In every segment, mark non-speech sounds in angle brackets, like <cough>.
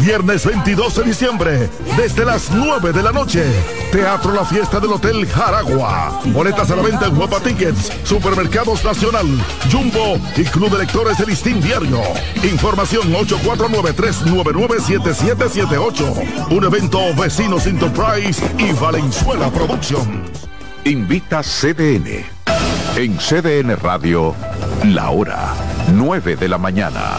Viernes 22 de diciembre, desde las 9 de la noche. Teatro La Fiesta del Hotel Jaragua. Boletas a la venta en Guapa Tickets, Supermercados Nacional, Jumbo y Club de Lectores de Listín Diario. Información 849-399-7778. Un evento Vecinos Enterprise y Valenzuela Productions. Invita CDN. En CDN Radio, la hora 9 de la mañana.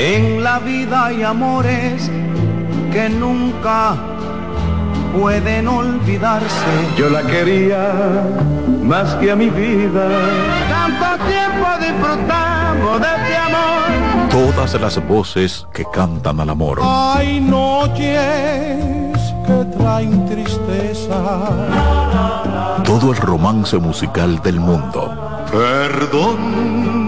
En la vida hay amores que nunca pueden olvidarse. Yo la quería más que a mi vida. Tanto tiempo disfrutamos de este amor. Todas las voces que cantan al amor. Hay noches que traen tristeza. Todo el romance musical del mundo. Perdón.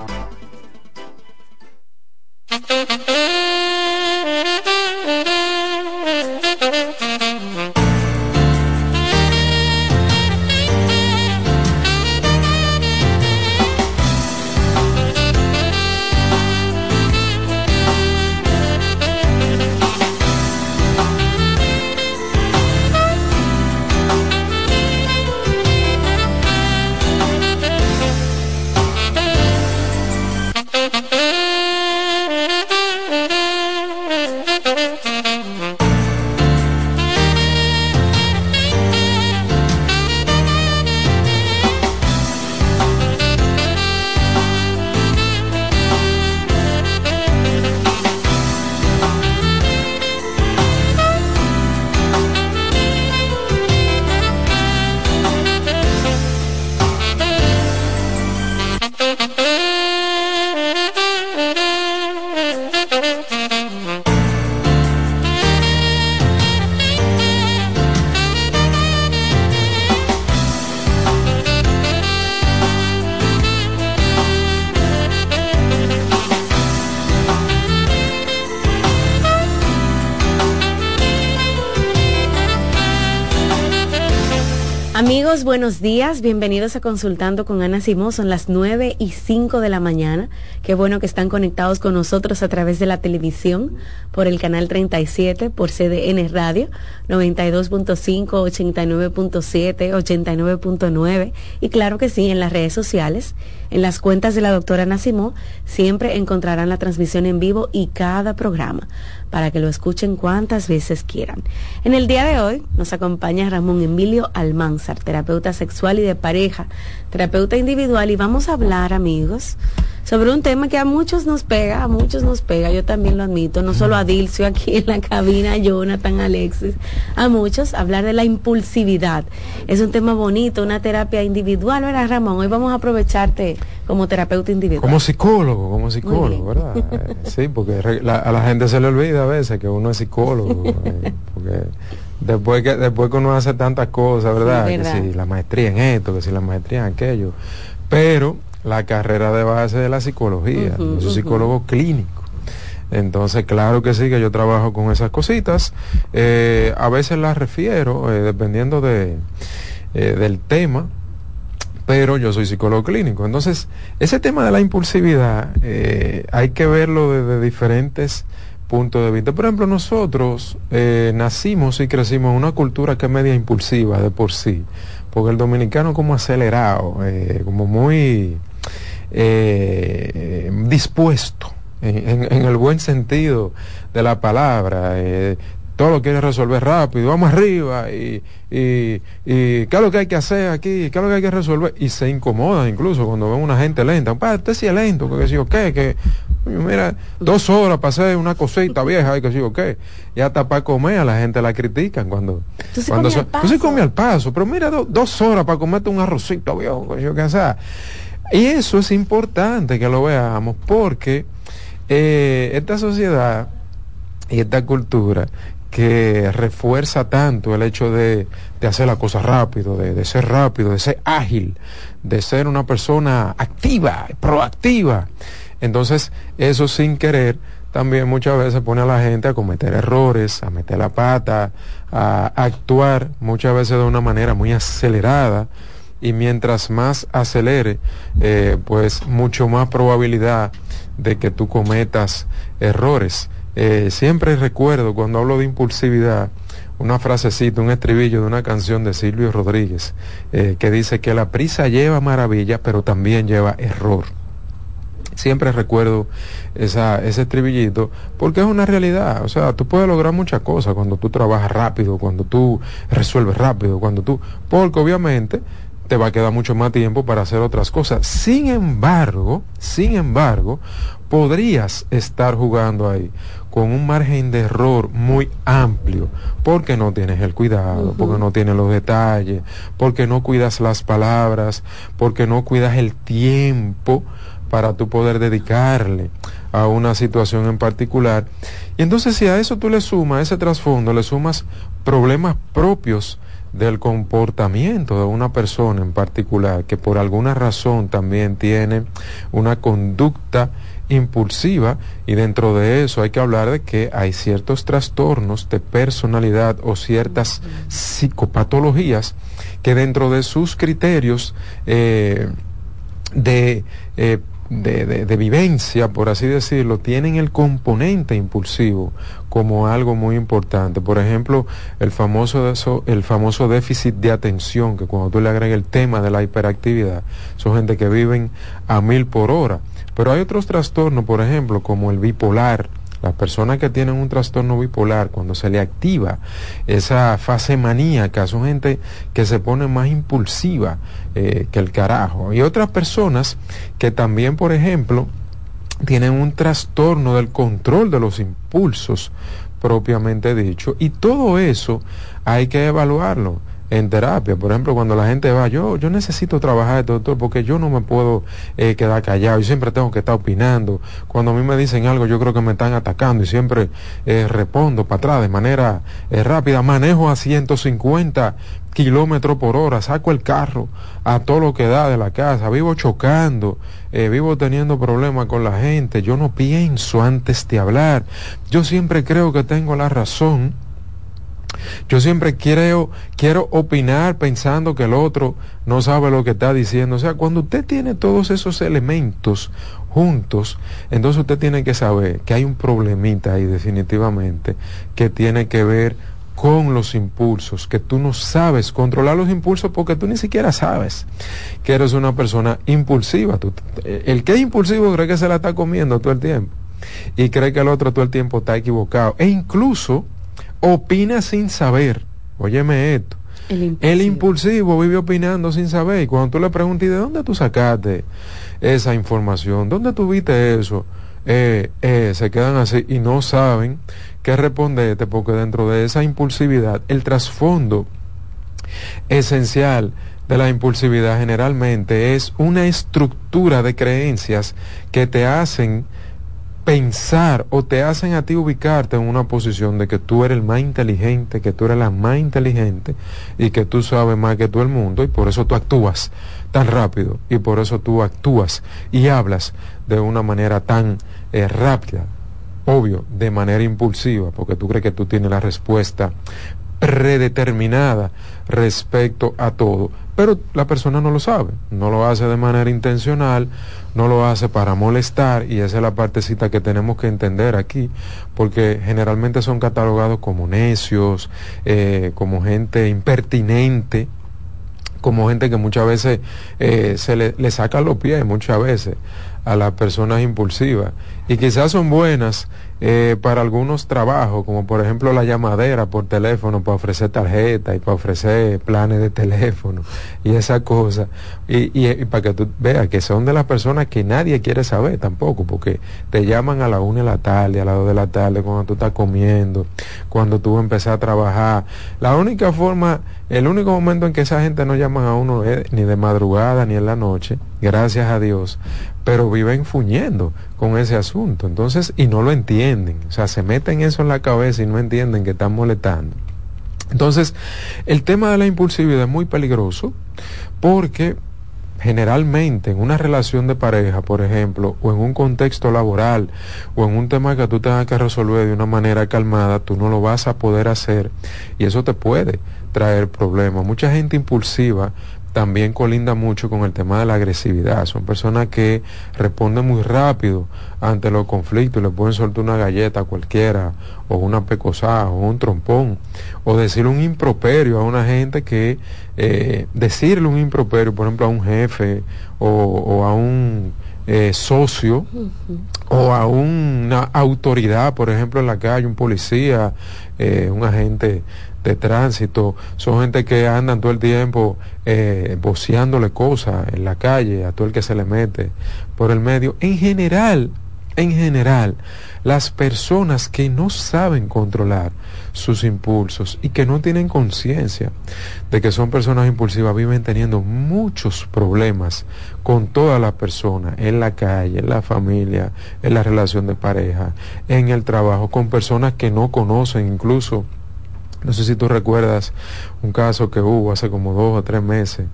buenos días. Bienvenidos a Consultando con Ana Simón. Son las 9 y 5 de la mañana. Qué bueno que están conectados con nosotros a través de la televisión, por el canal 37, por CDN Radio, 92.5, 89.7, 89.9. Y claro que sí, en las redes sociales, en las cuentas de la doctora Ana Simón, siempre encontrarán la transmisión en vivo y cada programa para que lo escuchen cuantas veces quieran. En el día de hoy nos acompaña Ramón Emilio Almanzar, terapeuta sexual y de pareja, terapeuta individual, y vamos a hablar, amigos, sobre un tema que a muchos nos pega, a muchos nos pega, yo también lo admito, no solo a Dilcio aquí en la cabina, Jonathan, Alexis, a muchos, hablar de la impulsividad. Es un tema bonito, una terapia individual, ¿verdad, Ramón? Hoy vamos a aprovecharte como terapeuta individual. Como psicólogo, como psicólogo, ¿verdad? <laughs> sí, porque a la gente se le olvida a veces que uno es psicólogo, <laughs> eh, porque después que después que uno hace tantas cosas, ¿verdad? Que si la maestría en esto, que si la maestría en aquello, pero la carrera de base de la psicología, yo soy psicólogo clínico. Entonces, claro que sí, que yo trabajo con esas cositas. Eh, a veces las refiero, eh, dependiendo de, del tema, pero yo soy psicólogo clínico. Entonces, ese tema de la impulsividad hay que verlo desde diferentes punto de vista. Por ejemplo, nosotros eh, nacimos y crecimos en una cultura que es media impulsiva de por sí, porque el dominicano como acelerado, eh, como muy eh, dispuesto, en, el buen sentido de la palabra, todo lo quiere resolver rápido, vamos arriba y, y, y, qué es lo que hay que hacer aquí, qué es lo que hay que resolver y se incomoda incluso cuando ven una gente lenta, pa, usted sí es lento, que si qué, que mira, dos horas para hacer una cosita vieja y que si qué, y hasta para comer a la gente la critican cuando, ¿Tú cuando se, come come al paso, pero mira, dos horas para comerte un arrocito viejo, que sea. Y eso es importante que lo veamos porque eh, esta sociedad y esta cultura que refuerza tanto el hecho de, de hacer la cosa rápido, de, de, ser rápido, de ser ágil, de ser una persona activa, proactiva. Entonces, eso sin querer también muchas veces pone a la gente a cometer errores, a meter la pata, a actuar muchas veces de una manera muy acelerada y mientras más acelere, eh, pues mucho más probabilidad de que tú cometas errores. Eh, siempre recuerdo cuando hablo de impulsividad una frasecita, un estribillo de una canción de Silvio Rodríguez eh, que dice que la prisa lleva maravilla pero también lleva error. Siempre recuerdo esa, ese estribillito porque es una realidad. O sea, tú puedes lograr muchas cosas cuando tú trabajas rápido, cuando tú resuelves rápido, cuando tú... Porque obviamente te va a quedar mucho más tiempo para hacer otras cosas. Sin embargo, sin embargo, podrías estar jugando ahí con un margen de error muy amplio, porque no tienes el cuidado, porque no tienes los detalles, porque no cuidas las palabras, porque no cuidas el tiempo para tú poder dedicarle a una situación en particular. Y entonces si a eso tú le sumas, a ese trasfondo, le sumas problemas propios del comportamiento de una persona en particular, que por alguna razón también tiene una conducta impulsiva y dentro de eso hay que hablar de que hay ciertos trastornos de personalidad o ciertas psicopatologías que dentro de sus criterios eh, de, eh, de, de, de, vivencia, por así decirlo, tienen el componente impulsivo como algo muy importante. Por ejemplo, el famoso, el famoso déficit de atención, que cuando tú le agregas el tema de la hiperactividad, son gente que viven a mil por hora pero hay otros trastornos, por ejemplo, como el bipolar. Las personas que tienen un trastorno bipolar, cuando se le activa esa fase maníaca, son gente que se pone más impulsiva eh, que el carajo. Y otras personas que también, por ejemplo, tienen un trastorno del control de los impulsos propiamente dicho. Y todo eso hay que evaluarlo en terapia. Por ejemplo, cuando la gente va, yo, yo necesito trabajar, doctor, porque yo no me puedo eh, quedar callado, yo siempre tengo que estar opinando. Cuando a mí me dicen algo, yo creo que me están atacando y siempre eh, respondo para atrás de manera eh, rápida. Manejo a 150 kilómetros por hora, saco el carro a todo lo que da de la casa, vivo chocando, vivo teniendo problemas con la gente, yo no pienso antes de hablar, yo siempre creo que tengo la razón Yo siempre quiero, quiero opinar pensando que el otro no sabe lo que está diciendo. O sea, cuando usted tiene todos esos elementos juntos, entonces usted tiene que saber que hay un problemita ahí definitivamente que tiene que ver con los impulsos, que tú no sabes controlar los impulsos porque tú ni siquiera sabes que eres una persona impulsiva. el que es impulsivo cree que se la está comiendo todo el tiempo y cree que el otro todo el tiempo está equivocado. E incluso opina sin saber. Óyeme esto. El impulsivo. vive opinando sin saber. Y cuando tú le preguntas, de dónde tú sacaste esa información? ¿Dónde tú viste eso? Eh, eh, se quedan así y no saben qué responderte porque dentro de esa impulsividad, el trasfondo esencial de la impulsividad generalmente es una estructura de creencias que te hacen pensar o te hacen a ti ubicarte en una posición de que tú eres el más inteligente, que tú eres la más inteligente y que tú sabes más que todo el mundo y por eso tú actúas tan rápido y por eso tú actúas y hablas de una manera tan eh, rápida, obvio, de manera impulsiva, porque tú crees que tú tienes la respuesta predeterminada respecto a todo. Pero la persona no lo sabe, no lo hace de manera intencional, no lo hace para molestar y esa es la partecita que tenemos que entender aquí, porque generalmente son catalogados como necios, eh, como gente impertinente, como gente que muchas veces eh, se le, le saca los pies, muchas veces a las personas impulsivas. Y quizás son buenas eh, para algunos trabajos, como por ejemplo la llamadera por teléfono para ofrecer tarjeta y para ofrecer planes de teléfono y esa cosa. Y, y, para que tú veas que son de las personas que nadie quiere saber tampoco, porque te llaman a la una de la tarde, a las dos de la tarde, cuando tú estás comiendo, cuando tú empezás a trabajar. La única forma, el único momento en que esa gente no llama a uno es ni de madrugada ni en la noche, gracias a Dios, pero viven fuñendo con ese asunto. Entonces, y no lo entienden. O sea, se meten eso en la cabeza y no entienden que están molestando. Entonces, el tema de la impulsividad es muy peligroso porque generalmente en una relación de pareja, por ejemplo, o en un contexto laboral, o en un tema que tú tengas que resolver de una manera calmada, tú no lo vas a poder hacer y eso te puede traer problemas. Mucha gente impulsiva también colinda mucho con el tema de la agresividad. Son personas que responden muy rápido ante los conflictos, le pueden soltar una galleta a cualquiera, o una pecosada, o un trompón, o decirle un improperio a una gente que, eh, decirle un improperio, por ejemplo, a un jefe o, a un eh, socio, o a una autoridad, por ejemplo, en la calle, un policía, eh, un agente de tránsito, son gente que andan todo el tiempo eh, boceándole cosas en la calle a todo el que se le mete por el medio. En general, en general, las personas que no saben controlar sus impulsos y que no tienen conciencia de que son personas impulsivas viven teniendo muchos problemas con todas las personas, en la calle, en la familia, en la relación de pareja, en el trabajo, con personas que no conocen incluso no sé si tú recuerdas un caso que hubo hace como dos o tres meses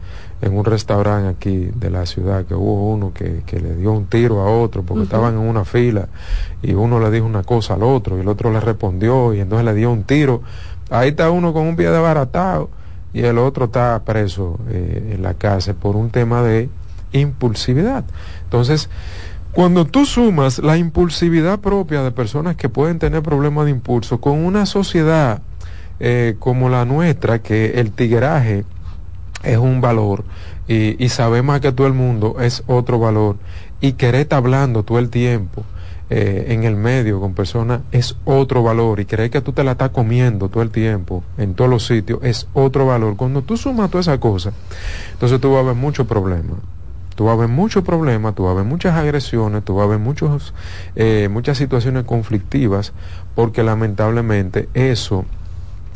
en un restaurante aquí de la ciudad, que hubo uno que, le dio un tiro a otro porque estaban en una fila y uno le dijo una cosa al otro y el otro le respondió y entonces le dio un tiro. Ahí está uno con un pie de baratado y el otro está preso eh, en la cárcel por un tema de impulsividad. Entonces, cuando tú sumas la impulsividad propia de personas que pueden tener problemas de impulso con una sociedad eh, como la nuestra, que el tigueraje es un valor y, y saber más que todo el mundo es otro valor y querer estar hablando todo el tiempo eh, en el medio con personas es otro valor y creer que tú te la estás comiendo todo el tiempo en todos los sitios es otro valor. Cuando tú sumas toda esa cosa, entonces tú vas a ver muchos problemas. Tú vas a ver muchos problemas, tú vas a ver muchas agresiones, tú vas a ver muchos, eh, muchas situaciones conflictivas, porque lamentablemente eso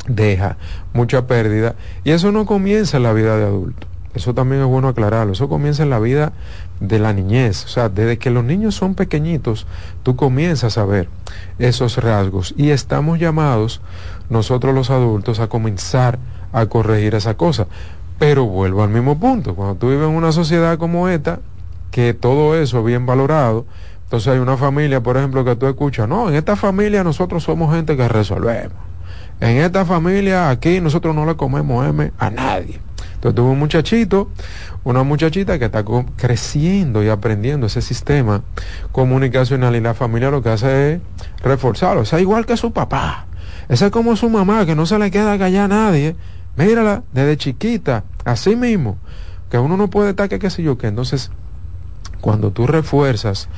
deja mucha pérdida y eso no comienza en la vida de adulto. Eso también es bueno aclararlo. Eso comienza en la vida de la niñez. O sea, desde que los niños son pequeñitos, tú comienzas a ver esos rasgos. Y estamos llamados, nosotros los adultos, a comenzar a corregir esa cosa. Pero vuelvo al mismo punto. Cuando tú vives en una sociedad como esta, que todo eso es bien valorado, entonces hay una familia, por ejemplo, que tú escuchas, no, en esta familia nosotros somos gente que resolvemos En esta familia aquí nosotros no le comemos M a nadie. Entonces tuvo un muchachito, una muchachita que está creciendo y aprendiendo ese sistema comunicacional y la familia lo que hace es reforzarlo. O sea, igual que su papá. Esa es como su mamá, que no se le queda callar a nadie. Mírala, desde chiquita, así mismo, que uno no puede estar que qué sé yo, que entonces cuando tú refuerzas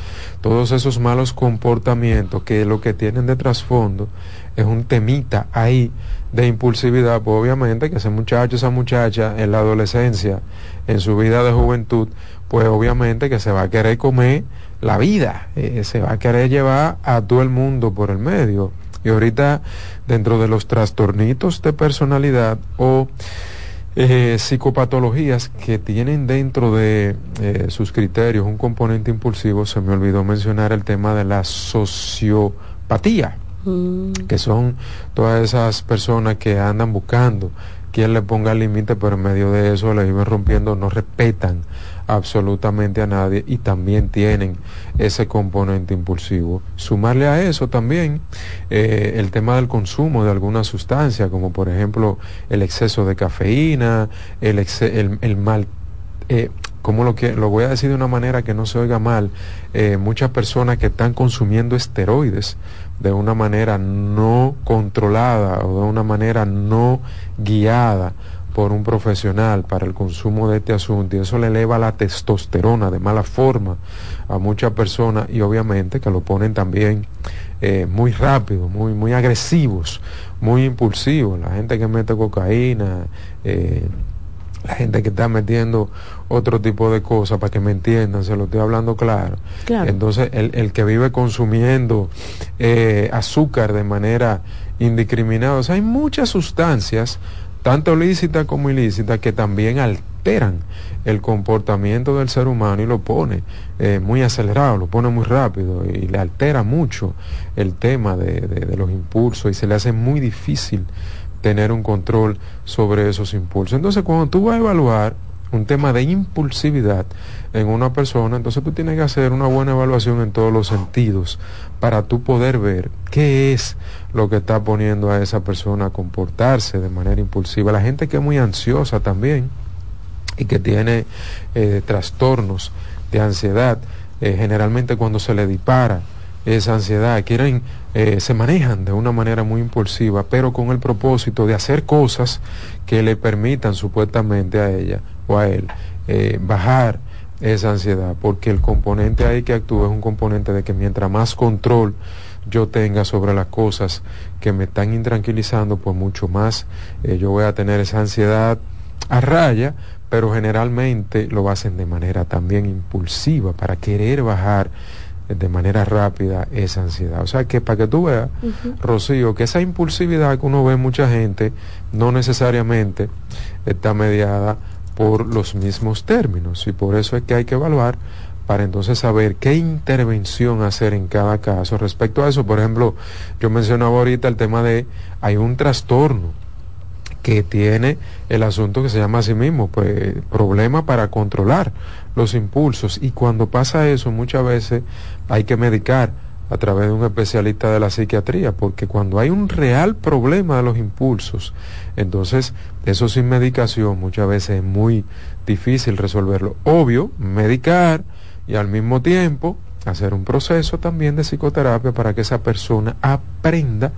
todos esos malos comportamientos que lo que tienen de trasfondo es un temita ahí de impulsividad, pues obviamente que ese muchacho, esa muchacha en la adolescencia, en su vida de juventud, pues obviamente que se va a querer comer la vida, eh, se va a querer llevar a todo el mundo por el medio. Y ahorita dentro de los trastornitos de personalidad o eh, psicopatologías que tienen dentro de eh, sus criterios un componente impulsivo, se me olvidó mencionar el tema de la sociopatía, mm. que son todas esas personas que andan buscando quien le ponga límite, pero en medio de eso le iban rompiendo, no respetan absolutamente a nadie y también tienen ese componente impulsivo. Sumarle a eso también eh, el tema del consumo de alguna sustancia, como por ejemplo el exceso de cafeína, el, el, mal... Eh, como lo que lo voy a decir de una manera que no se oiga mal, eh, muchas personas que están consumiendo esteroides de una manera no controlada o de una manera no guiada por un profesional para el consumo de este asunto y eso le eleva la testosterona de mala forma a muchas personas y obviamente que lo ponen también eh, muy rápido, muy, muy agresivos, muy impulsivos. La gente que mete cocaína, eh, la gente que está metiendo otro tipo de cosas, para que me entiendan, se lo estoy hablando claro. Entonces, el, el, que vive consumiendo eh, azúcar de manera indiscriminada, o sea, hay muchas sustancias tanto lícita como ilícita, que también alteran el comportamiento del ser humano y lo pone eh, muy acelerado, lo pone muy rápido y le altera mucho el tema de, de, los impulsos y se le hace muy difícil tener un control sobre esos impulsos. Entonces, cuando tú vas a evaluar un tema de impulsividad en una persona, entonces tú tienes que hacer una buena evaluación en todos los sentidos para tú poder ver qué es lo que está poniendo a esa persona a comportarse de manera impulsiva. La gente que es muy ansiosa también y que tiene eh, trastornos de ansiedad, eh, generalmente cuando se le dispara esa ansiedad, quieren, eh, se manejan de una manera muy impulsiva, pero con el propósito de hacer cosas que le permitan supuestamente a ella o a él eh, bajar esa ansiedad, porque el componente ahí que actúa es un componente de que mientras más control yo tenga sobre las cosas que me están intranquilizando, pues mucho más eh, yo voy a tener esa ansiedad a raya, pero generalmente lo hacen de manera también impulsiva para querer bajar de manera rápida esa ansiedad. O sea que para que tú veas, Rocío, que esa impulsividad que uno ve en mucha gente no necesariamente está mediada por los mismos términos y por eso es que hay que evaluar para entonces saber qué intervención hacer en cada caso. Respecto a eso, por ejemplo, yo mencionaba ahorita el tema de hay un trastorno que tiene el asunto que se llama a sí mismo, pues problema para controlar los impulsos y cuando pasa eso muchas veces hay que medicar a través de un especialista de la psiquiatría, porque cuando hay un real problema de los impulsos, entonces eso sin medicación muchas veces es muy difícil resolverlo. Obvio, medicar y al mismo tiempo hacer un proceso también de psicoterapia para que esa persona aprenda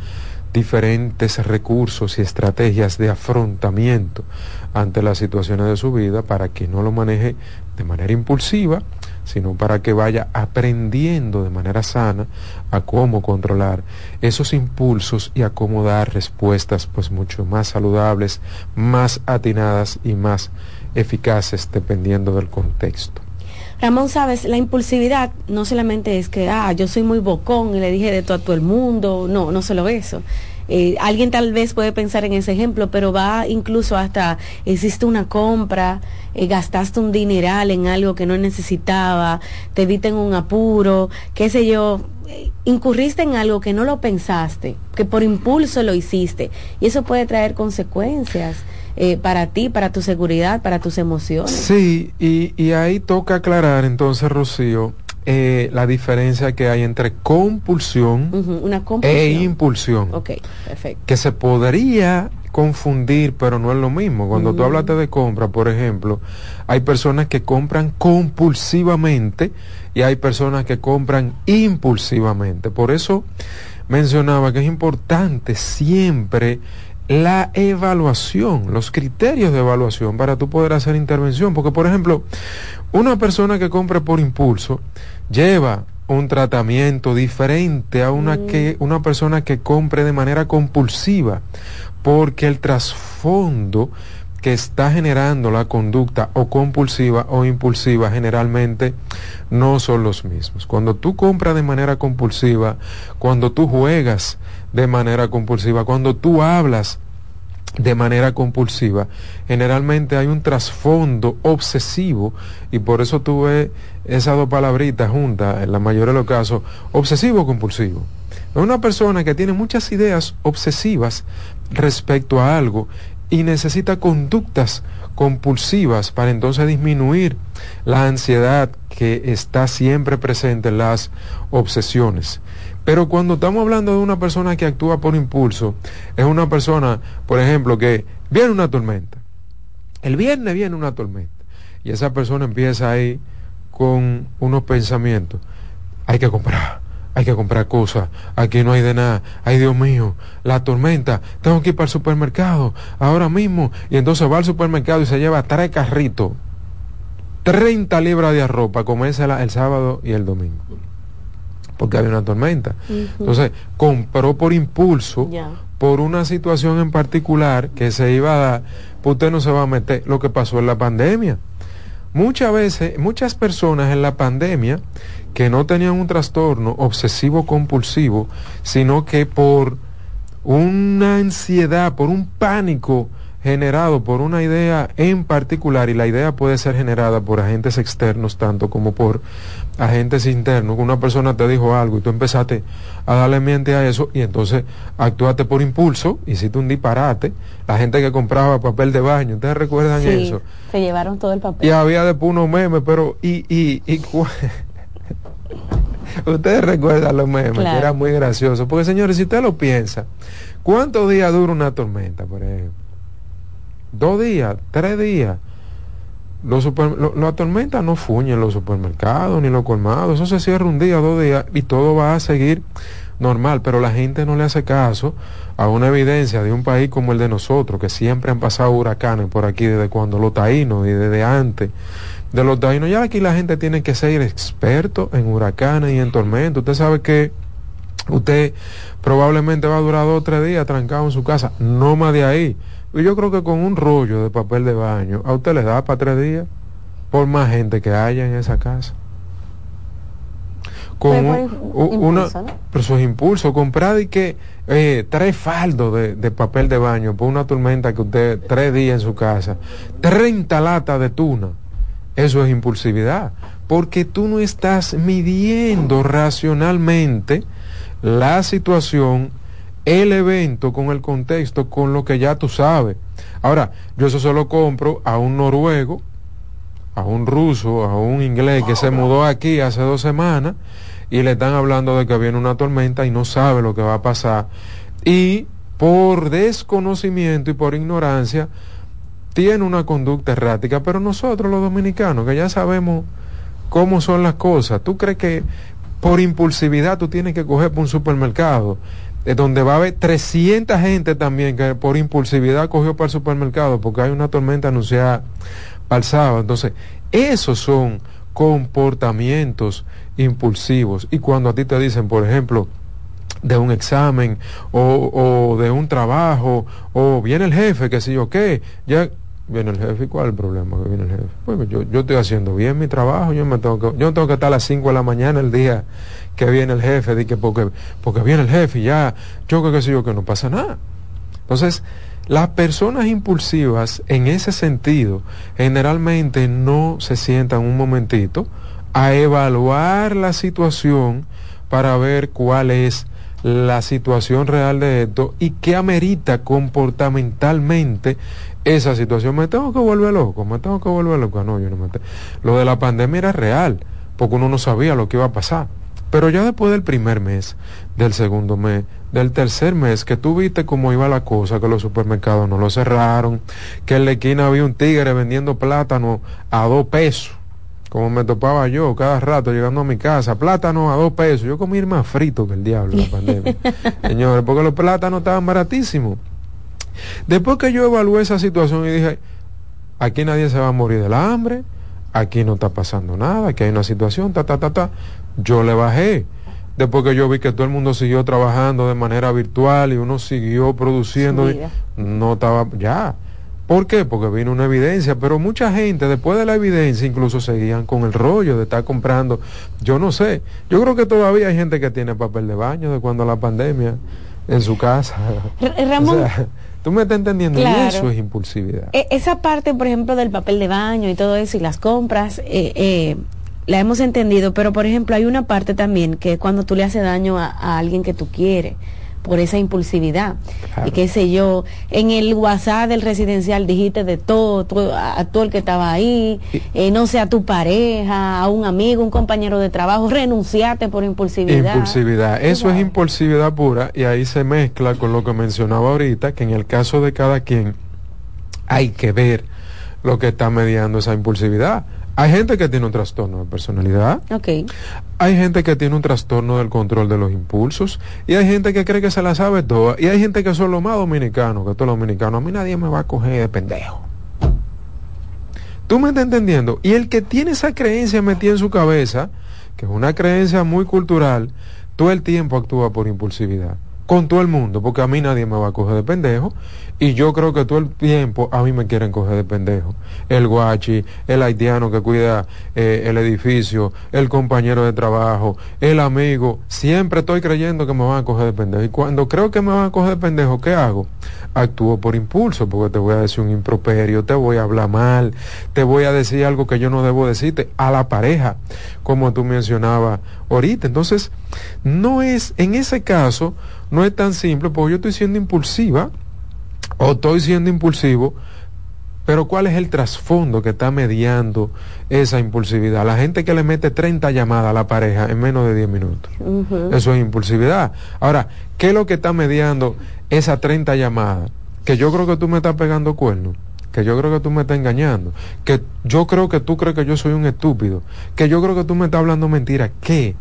diferentes recursos y estrategias de afrontamiento ante las situaciones de su vida para que no lo maneje de manera impulsiva, sino para que vaya aprendiendo de manera sana a cómo controlar esos impulsos y a cómo dar respuestas pues mucho más saludables, más atinadas y más eficaces dependiendo del contexto. Ramón, sabes, la impulsividad no solamente es que, ah, yo soy muy bocón y le dije de todo a todo el mundo, no, no solo eso. Eh, alguien tal vez puede pensar en ese ejemplo, pero va incluso hasta, existe una compra, eh, gastaste un dineral en algo que no necesitaba, te viste en un apuro, qué sé yo, eh, incurriste en algo que no lo pensaste, que por impulso lo hiciste, y eso puede traer consecuencias. Eh, para ti, para tu seguridad, para tus emociones. Sí, y, y ahí toca aclarar entonces, Rocío, eh, la diferencia que hay entre compulsión, Una e impulsión. Ok, perfecto. Que se podría confundir, pero no es lo mismo. Cuando tú hablaste de compra, por ejemplo, hay personas que compran compulsivamente y hay personas que compran impulsivamente. Por eso mencionaba que es importante siempre la evaluación, los criterios de evaluación para tú poder hacer intervención. Porque, por ejemplo, una persona que compre por impulso lleva un tratamiento diferente a una, que, una persona que compre de manera compulsiva, porque el trasfondo que está generando la conducta o compulsiva o impulsiva generalmente no son los mismos. Cuando tú compras de manera compulsiva, cuando tú juegas de manera compulsiva, cuando tú hablas de manera compulsiva, generalmente hay un trasfondo obsesivo y por eso tuve esas dos palabritas juntas en la mayoría de los casos, obsesivo compulsivo. Es una persona que tiene muchas ideas obsesivas respecto a algo y necesita conductas compulsivas para entonces disminuir la ansiedad que está siempre presente en las obsesiones. Pero cuando estamos hablando de una persona que actúa por impulso, es una persona, por ejemplo, que viene una tormenta. El viernes viene una tormenta. Y esa persona empieza ahí con unos pensamientos. Hay que comprar, hay que comprar cosas. Aquí no hay de nada. Ay, Dios mío, la tormenta. Tengo que ir para el supermercado ahora mismo. Y entonces va al supermercado y se lleva tres carritos. 30 libras de arroz para comerse el sábado y el domingo porque había una tormenta. Entonces, compró por impulso, por una situación en particular que se iba a dar, pues usted no se va a meter lo que pasó en la pandemia. Muchas veces, muchas personas en la pandemia que no tenían un trastorno obsesivo compulsivo, sino que por una ansiedad, por un pánico generado por una idea en particular, y la idea puede ser generada por agentes externos tanto como por agentes internos, una persona te dijo algo y tú empezaste a darle mente a eso y entonces actuaste por impulso, hiciste un disparate, la gente que compraba papel de baño, ¿ustedes recuerdan eso? Se llevaron todo el papel. Y había después unos memes, pero y, y, y <laughs> ustedes recuerdan los memes, que era muy gracioso, porque señores, si usted lo piensa, ¿cuántos días dura una tormenta, por ejemplo? Dos días, tres días. Los super, la tormenta no fuñe en los supermercados ni los colmados, eso se cierra un día, dos días y todo va a seguir normal, pero la gente no le hace caso a una evidencia de un país como el de nosotros, que siempre han pasado huracanes por aquí desde cuando los taínos y desde antes de los taínos. Ya aquí la gente tiene que ser experto en huracanes y en tormentas. Usted sabe que usted probablemente va a durar dos o tres días trancado en su casa, no más de ahí yo creo que con un rollo de papel de baño, a usted le da para tres días, por más gente que haya en esa casa. Con una, pero eso es impulso, comprar y que eh, tres faldos de, papel de baño por una tormenta que usted tres días en su casa, 30 latas de tuna, eso es impulsividad, porque tú no estás midiendo racionalmente la situación el evento con el contexto, con lo que ya tú sabes. Ahora, yo eso se lo compro a un noruego, a un ruso, a un inglés que se mudó aquí hace dos semanas y le están hablando de que viene una tormenta y no sabe lo que va a pasar. Y por desconocimiento y por ignorancia, tiene una conducta errática, pero nosotros los dominicanos, que ya sabemos cómo son las cosas, ¿tú crees que por impulsividad tú tienes que coger por un supermercado donde va a haber 300 gente también que por impulsividad cogió para el supermercado porque hay una tormenta anunciada para el sábado. Entonces, esos son comportamientos impulsivos. Y cuando a ti te dicen, por ejemplo, de un examen o, o de un trabajo o viene el jefe, que sé yo qué, ya viene el jefe, ¿cuál es el problema que viene el jefe? Yo, yo estoy haciendo bien mi trabajo, yo, me tengo yo tengo que estar a las 5 de la mañana el día que viene el jefe, de que porque, porque viene el jefe y ya, yo que sé yo que no pasa nada. Entonces, las personas impulsivas en ese sentido generalmente no se sientan un momentito a evaluar la situación para ver cuál es la situación real de esto y qué amerita comportamentalmente esa situación. Me tengo que volver loco, me tengo que volver loco. No, yo no me Lo de la pandemia era real porque uno no sabía lo que iba a pasar. Pero ya después del primer mes, del segundo mes, del tercer mes, que tú viste cómo iba la cosa, que los supermercados no lo cerraron, que en la esquina había un tigre vendiendo plátano a dos pesos, como me topaba yo cada rato llegando a mi casa, plátano a dos pesos. Yo comí más frito que el diablo en la pandemia. <laughs> Señores, porque los plátanos estaban baratísimos. Después que yo evalué esa situación y dije, aquí nadie se va a morir del hambre, aquí no está pasando nada, aquí hay una situación, ta, ta, ta, ta. Yo le bajé. Después que yo vi que todo el mundo siguió trabajando de manera virtual y uno siguió produciendo, no estaba, ya. ¿Por qué? Porque vino una evidencia, pero mucha gente después de la evidencia incluso seguían con el rollo de estar comprando, yo no sé, yo creo que todavía hay gente que tiene papel de baño de cuando la pandemia en su casa. Ramón, <laughs> Tú me estás entendiendo, y eso es impulsividad. E, esa parte, por ejemplo, del papel de baño y todo eso y las compras, eh, eh, la hemos entendido, pero por ejemplo hay una parte también que cuando tú le haces daño a alguien que tú quieres por esa impulsividad. Y qué sé yo, en el WhatsApp del residencial dijiste de todo, a, todo el que estaba ahí, eh, no sé, a tu pareja, a un amigo, un compañero de trabajo, renunciaste por impulsividad. Impulsividad, eso es impulsividad pura y ahí se mezcla con lo que mencionaba ahorita, que en el caso de cada quien hay que ver lo que está mediando esa impulsividad. Hay gente que tiene un trastorno de personalidad. Okay. Hay gente que tiene un trastorno del control de los impulsos. Y hay gente que cree que se la sabe toda. Y hay gente que son los más dominicanos, que todos los dominicanos. A mí nadie me va a coger de pendejo. ¿Tú me estás entendiendo? Y el que tiene esa creencia metida en su cabeza, que es una creencia muy cultural, todo el tiempo actúa por impulsividad con todo el mundo, porque a mí nadie me va a coger de pendejo, y yo creo que todo el tiempo a mí me quieren coger de pendejo. El guachi, el haitiano que cuida eh, el edificio, el compañero de trabajo, el amigo, siempre estoy creyendo que me van a coger de pendejo. Y cuando creo que me van a coger de pendejo, ¿qué hago? Actúo por impulso, porque te voy a decir un improperio, te voy a hablar mal, te voy a decir algo que yo no debo decirte a la pareja, como tú mencionabas ahorita. Entonces, no es, en ese caso, no es tan simple, porque yo estoy siendo impulsiva o estoy siendo impulsivo, pero ¿cuál es el trasfondo que está mediando esa impulsividad? La gente que le mete 30 llamadas a la pareja en menos de 10 minutos. Eso es impulsividad. Ahora, ¿qué es lo que está mediando esa 30 llamadas? Que yo creo que tú me estás pegando cuernos que yo creo que tú me estás engañando, que yo creo que tú crees que yo soy un estúpido, que yo creo que tú me estás hablando mentira. ¿Qué?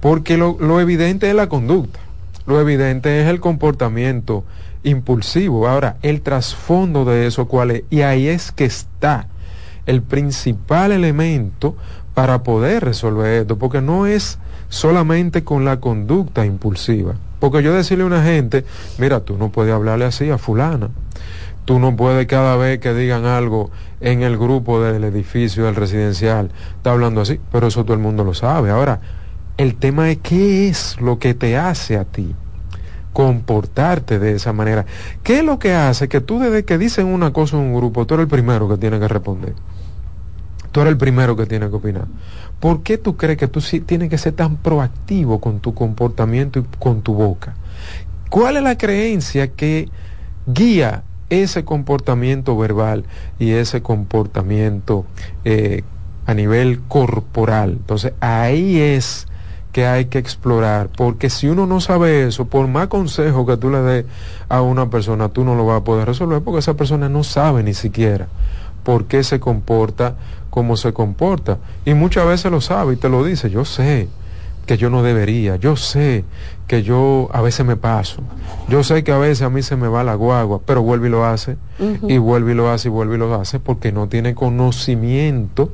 Porque lo, lo evidente es la conducta. Lo evidente es el comportamiento impulsivo. Ahora, el trasfondo de eso, ¿cuál es? Y ahí es que está el principal elemento para poder resolver esto, porque no es solamente con la conducta impulsiva. Porque yo decirle a una gente, mira, tú no puedes hablarle así a fulana. Tú no puedes cada vez que digan algo en el grupo del edificio, del residencial, está hablando así, pero eso todo el mundo lo sabe. Ahora, el tema es qué es lo que te hace a ti comportarte de esa manera. ¿Qué es lo que hace que tú desde que dicen una cosa en un grupo, tú eres el primero que tiene que responder? Tú eres el primero que tiene que opinar. ¿Por qué tú crees que tú sí tienes que ser tan proactivo con tu comportamiento y con tu boca? ¿Cuál es la creencia que guía ese comportamiento verbal y ese comportamiento eh, a nivel corporal? Entonces ahí es que hay que explorar, porque si uno no sabe eso, por más consejo que tú le des a una persona, tú no lo vas a poder resolver porque esa persona no sabe ni siquiera por qué se comporta como se comporta. Y muchas veces lo sabe y te lo dice, yo sé que yo no debería, yo sé que yo a veces me paso, yo sé que a veces a mí se me va la guagua, pero vuelve y lo hace, y vuelve y lo hace, y vuelve y lo hace, porque no tiene conocimiento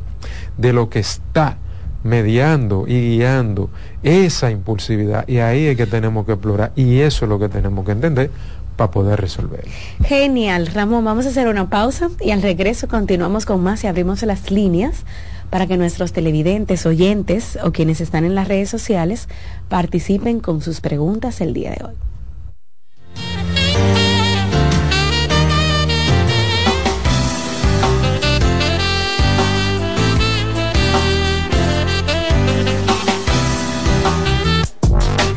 de lo que está mediando y guiando esa impulsividad. Y ahí es que tenemos que explorar y eso es lo que tenemos que entender para poder resolver. Genial, Ramón, vamos a hacer una pausa y al regreso continuamos con más y abrimos las líneas para que nuestros televidentes, oyentes o quienes están en las redes sociales participen con sus preguntas el día de hoy.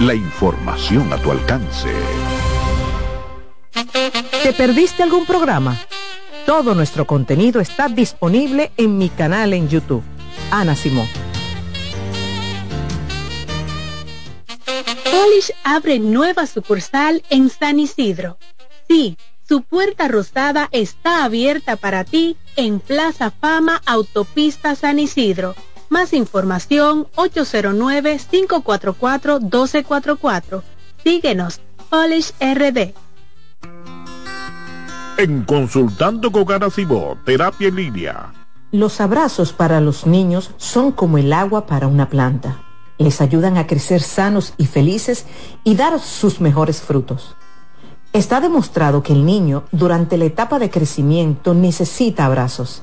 La información a tu alcance. ¿Te perdiste algún programa? Todo nuestro contenido está disponible en mi canal en YouTube. Ana Simón. Polish abre nueva sucursal en San Isidro. Sí, su puerta rosada está abierta para ti en Plaza Fama Autopista San Isidro. Más información 809-544-1244. Síguenos, Polish RD. En Consultando con Garacimo, Terapia en Línea. Los abrazos para los niños son como el agua para una planta les ayudan a crecer sanos y felices y dar sus mejores frutos. Está demostrado que el niño durante la etapa de crecimiento necesita abrazos.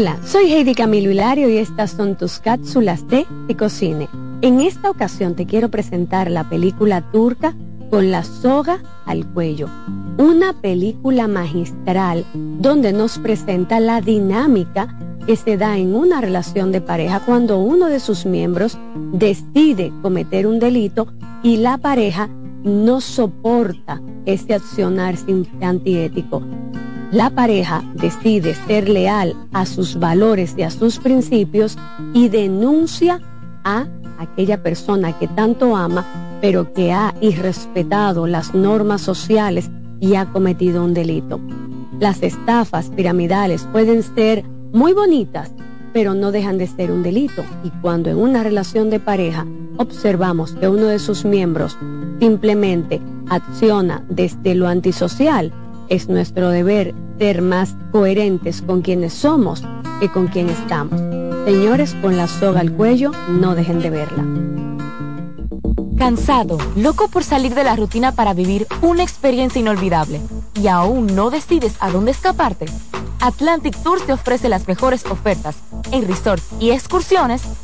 Hola, soy Heidi Camilo Hilario y estas son tus cápsulas de Ticocine. En esta ocasión te quiero presentar la película turca Con la soga al cuello, una película magistral donde nos presenta la dinámica que se da en una relación de pareja cuando uno de sus miembros decide cometer un delito y la pareja no soporta ese accionar antiético. La pareja decide ser leal a sus valores y a sus principios y denuncia a aquella persona que tanto ama, pero que ha irrespetado las normas sociales y ha cometido un delito. Las estafas piramidales pueden ser muy bonitas, pero no dejan de ser un delito. Y cuando en una relación de pareja observamos que uno de sus miembros simplemente acciona desde lo antisocial, es nuestro deber ser más coherentes con quienes somos que con quien estamos. Señores, con la soga al cuello, no dejen de verla. Cansado, loco por salir de la rutina para vivir una experiencia inolvidable y aún no decides a dónde escaparte. Atlantic Tours te ofrece las mejores ofertas en resorts y excursiones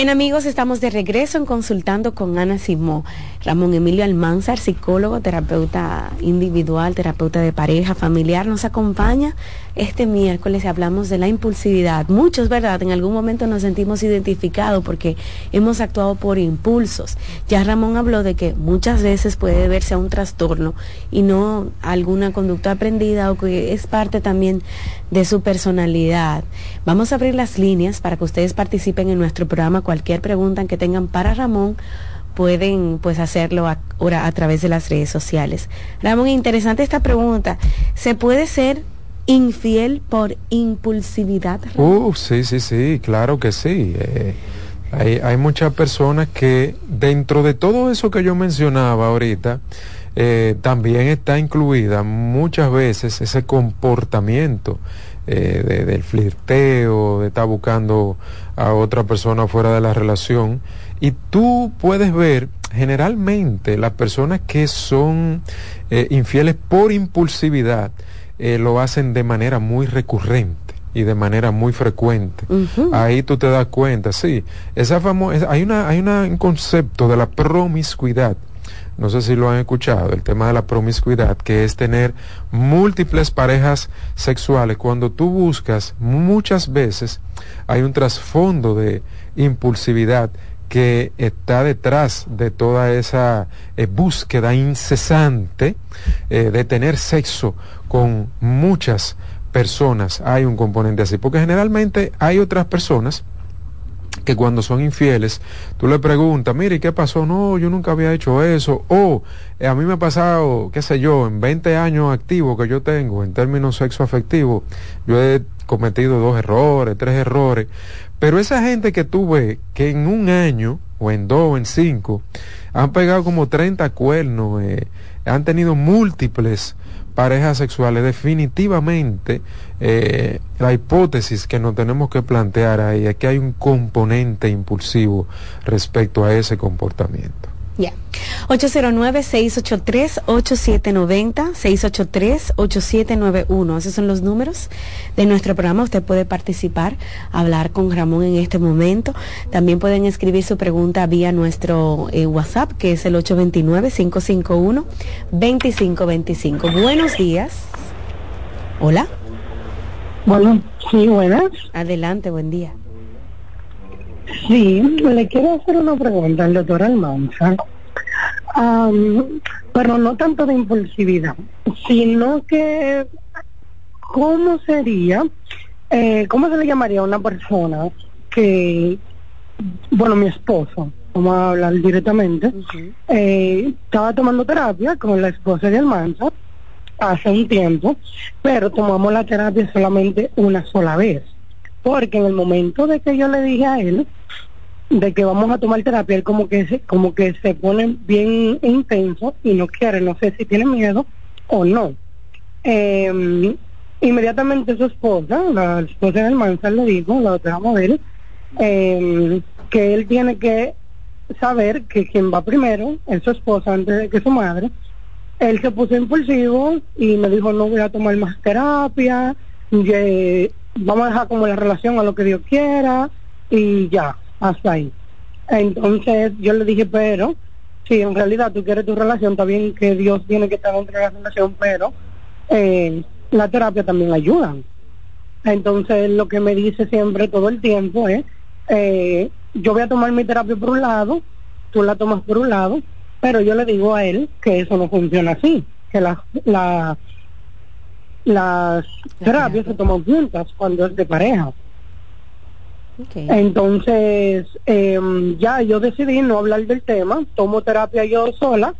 Bien amigos, estamos de regreso en Consultando con Ana Simó. Ramón Emilio Almanzar, psicólogo, terapeuta individual, terapeuta de pareja, familiar, nos acompaña este miércoles. Hablamos de la impulsividad. Muchos, ¿verdad? En algún momento nos sentimos identificados porque hemos actuado por impulsos. Ya Ramón habló de que muchas veces puede verse a un trastorno y no a alguna conducta aprendida o que es parte también de su personalidad. Vamos a abrir las líneas para que ustedes participen en nuestro programa. Cualquier pregunta que tengan para Ramón pueden pues hacerlo ahora a través de las redes sociales. Ramón, interesante esta pregunta. ¿Se puede ser infiel por impulsividad? Uh, sí, sí, sí, claro que sí. Eh, hay, hay muchas personas que dentro de todo eso que yo mencionaba ahorita, eh, también está incluida muchas veces ese comportamiento eh, del flirteo, de estar buscando a otra persona fuera de la relación. Y tú puedes ver, generalmente, las personas que son eh, infieles por impulsividad, lo hacen de manera muy recurrente y de manera muy frecuente. Ahí tú te das cuenta, sí. Esa famosa, hay una, hay una, un concepto de la promiscuidad no sé si lo han escuchado, el tema de la promiscuidad, que es tener múltiples parejas sexuales. Cuando tú buscas, muchas veces hay un trasfondo de impulsividad que está detrás de toda esa eh, búsqueda incesante eh, de tener sexo con muchas personas. Hay un componente así, porque generalmente hay otras personas que cuando son infieles, tú le preguntas, mire, ¿qué pasó? No, yo nunca había hecho eso. O eh, a mí me ha pasado, qué sé yo, en 20 años activos que yo tengo en términos sexoafectivos, yo he cometido dos errores, tres errores. Pero esa gente que tú ves que en un año, o en dos, o en cinco, han pegado como 30 cuernos, eh, han tenido múltiples parejas sexuales, definitivamente eh, la hipótesis que nos tenemos que plantear ahí es que hay un componente impulsivo respecto a ese comportamiento. Ya. 809-683-8790, 683-8791. Esos son los números de nuestro programa. Usted puede participar, hablar con Ramón en este momento. También pueden escribir su pregunta vía nuestro eh, WhatsApp, que es el 829-551-2525. Buenos días. Hola. Bueno, sí, buenas. Adelante, buen día. Sí, le quiero hacer una pregunta al doctor Almanza, pero no tanto de impulsividad, sino que cómo sería, eh, cómo se le llamaría a una persona que, bueno, mi esposo, vamos a hablar directamente, eh, estaba tomando terapia con la esposa de Almanza hace un tiempo, pero tomamos la terapia solamente una sola vez porque en el momento de que yo le dije a él de que vamos a tomar terapia, él como que se, como que se pone bien intenso y no quiere, no sé si tiene miedo o no. Eh, inmediatamente su esposa, la esposa del Manzar le dijo, la otra modelo, eh, que él tiene que saber que quien va primero es su esposa antes de que su madre. Él se puso impulsivo y me dijo no voy a tomar más terapia, y, vamos a dejar como la relación a lo que Dios quiera y ya, hasta ahí. Entonces yo le dije, pero si en realidad tú quieres tu relación, está bien que Dios tiene que estar dentro de la relación, pero eh, la terapia también ayuda. Entonces lo que me dice siempre todo el tiempo es, eh, yo voy a tomar mi terapia por un lado, tú la tomas por un lado, pero yo le digo a él que eso no funciona así, que la, la las terapias se toman juntas cuando es de pareja. Entonces, eh, ya yo decidí no hablar del tema, tomo terapia yo sola,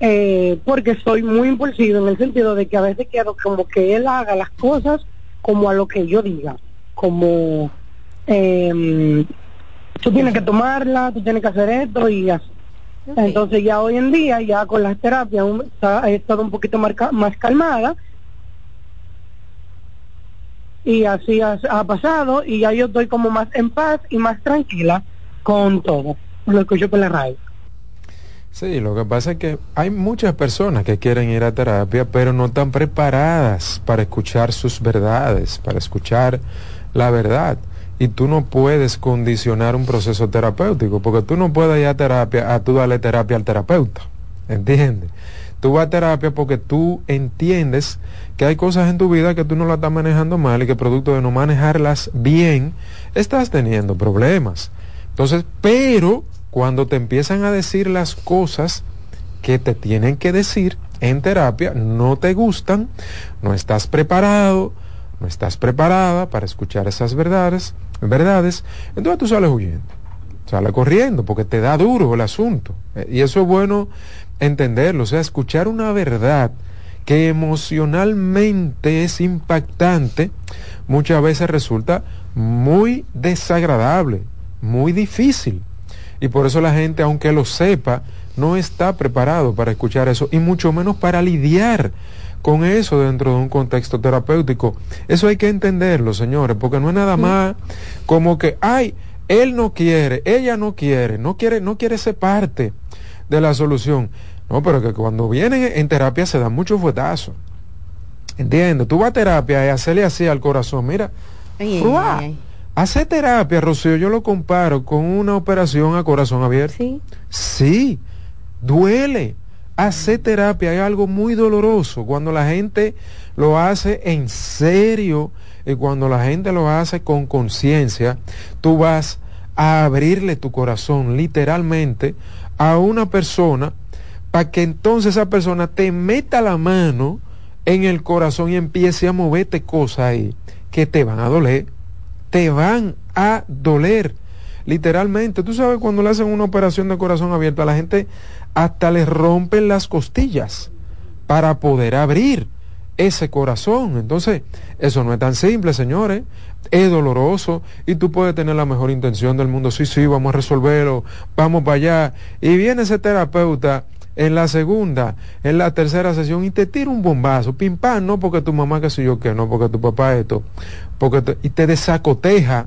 eh, porque soy muy impulsivo en el sentido de que a veces quiero como que él haga las cosas como a lo que yo diga, como eh, tú tienes que tomarla, tú tienes que hacer esto y así. Entonces ya hoy en día, ya con las terapias, he estado un poquito más, más calmada y así ha, pasado y ya yo estoy como más en paz y más tranquila con todo. Lo escucho por la radio. Sí, lo que pasa es que hay muchas personas que quieren ir a terapia, pero no están preparadas para escuchar sus verdades, para escuchar la verdad. y tú no puedes condicionar un proceso terapéutico, porque tú no puedes ir a terapia a tú darle terapia al terapeuta, ¿entiendes? Tú vas a terapia porque tú entiendes que hay cosas en tu vida que tú no las estás manejando mal y que producto de no manejarlas bien, estás teniendo problemas. Entonces, pero cuando te empiezan a decir las cosas que te tienen que decir en terapia, no te gustan, no estás preparado, no estás preparada para escuchar esas verdades, verdades, entonces tú sales huyendo, sales corriendo porque te da duro el asunto. Eh, y eso es bueno entenderlo, o sea, escuchar una verdad que emocionalmente es impactante, muchas veces resulta muy desagradable, muy difícil. Y por eso la gente, aunque lo sepa, no está preparado para escuchar eso y mucho menos para lidiar con eso dentro de un contexto terapéutico. Eso hay que entenderlo, señores, porque no es nada más como que, ay, él no quiere, ella no quiere, no quiere, no quiere ser parte de la solución. No, pero que cuando vienen en terapia se dan muchos fuetazos. Entiendo, tú vas a terapia y hacerle así al corazón, mira. Hace terapia, Rocío, yo lo comparo con una operación a corazón abierto. Sí. Sí, duele. Hacer terapia es algo muy doloroso. Cuando la gente lo hace en serio y cuando la gente lo hace con conciencia, tú vas a abrirle tu corazón literalmente a una persona para que entonces esa persona te meta la mano en el corazón y empiece a moverte cosas ahí que te van a doler, te van a doler. Literalmente, tú sabes cuando le hacen una operación de corazón abierto a la gente hasta les rompen las costillas para poder abrir ese corazón. Entonces, eso no es tan simple, señores. Es doloroso y tú puedes tener la mejor intención del mundo. Sí, sí, vamos a resolverlo, vamos para allá. Y viene ese terapeuta en la segunda, en la tercera sesión y te tira un bombazo, pim pam, no porque tu mamá que soy yo que, no porque tu papá esto, porque y te desacoteja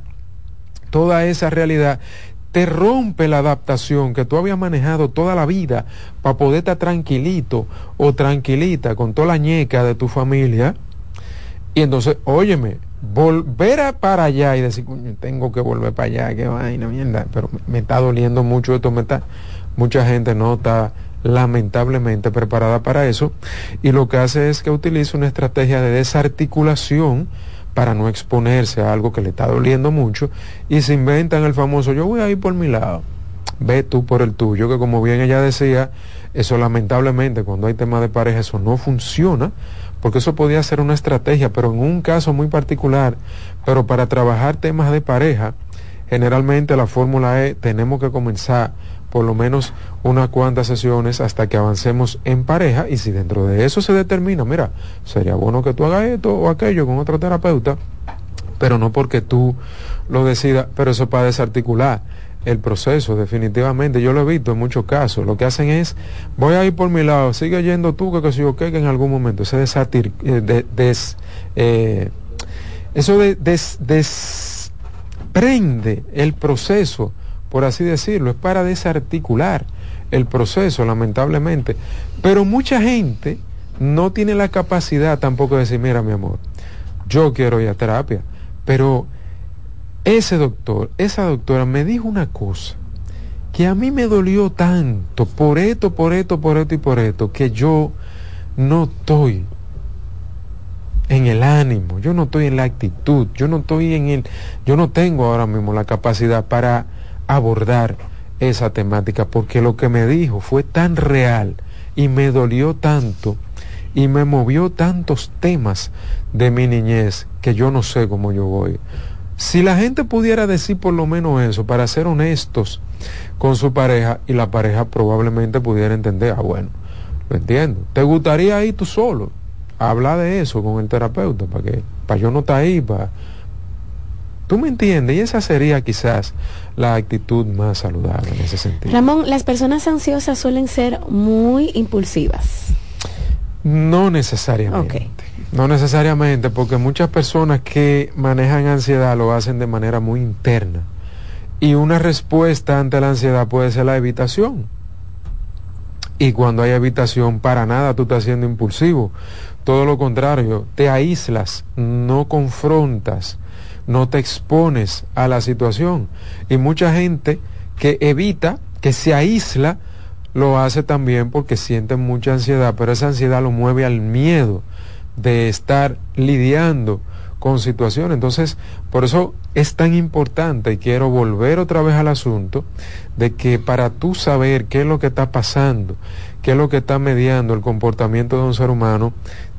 toda esa realidad, te rompe la adaptación que tú habías manejado toda la vida para poder estar tranquilito o tranquilita con toda la ñeca de tu familia. Y entonces, óyeme, volver para allá y decir, tengo que volver para allá, qué vaina, mierda, pero me está doliendo mucho esto, me está, mucha gente no está lamentablemente preparada para eso y lo que hace es que utiliza una estrategia de desarticulación para no exponerse a algo que le está doliendo mucho y se inventan el famoso yo voy a ir por mi lado, ve tú por el tuyo, que como bien ella decía, eso lamentablemente cuando hay temas de pareja eso no funciona, porque eso podía ser una estrategia, pero en un caso muy particular, pero para trabajar temas de pareja, generalmente la fórmula es tenemos que comenzar por lo menos unas cuantas sesiones hasta que avancemos en pareja y si dentro de eso se determina, mira, sería bueno que tú hagas esto o aquello con otro terapeuta, pero no porque tú lo decidas, pero eso para desarticular el proceso, definitivamente. Yo lo he visto en muchos casos. Lo que hacen es, voy a ir por mi lado, sigue yendo tú, que, que si yo que en algún momento ese desatir, eh, des, eh, eso de, desprende el proceso por así decirlo, es para desarticular el proceso, lamentablemente. Pero mucha gente no tiene la capacidad tampoco de decir, mira mi amor, yo quiero ir a terapia, pero ese doctor, esa doctora me dijo una cosa que a mí me dolió tanto por esto, por esto, por esto y por esto, que yo no estoy en el ánimo, yo no estoy en la actitud, yo no estoy en el, yo no tengo ahora mismo la capacidad para abordar esa temática porque lo que me dijo fue tan real y me dolió tanto y me movió tantos temas de mi niñez que yo no sé cómo yo voy. Si la gente pudiera decir por lo menos eso, para ser honestos con su pareja, y la pareja probablemente pudiera entender, ah, bueno, lo entiendo. ¿Te gustaría ir tú solo? Habla de eso con el terapeuta, para que, para yo no estar ahí, para ¿Tú me entiendes? Y esa sería quizás la actitud más saludable en ese sentido. Ramón, las personas ansiosas suelen ser muy impulsivas. No necesariamente. No necesariamente, porque muchas personas que manejan ansiedad lo hacen de manera muy interna. Y una respuesta ante la ansiedad puede ser la evitación. Y cuando hay evitación, para nada tú estás siendo impulsivo. Todo lo contrario, te aíslas, no confrontas no te expones a la situación. Y mucha gente que evita, que se aísla, lo hace también porque siente mucha ansiedad, pero esa ansiedad lo mueve al miedo de estar lidiando con situaciones. Entonces, por eso es tan importante y quiero volver otra vez al asunto de que para tú saber qué es lo que está pasando, qué es lo que está mediando el comportamiento de un ser humano,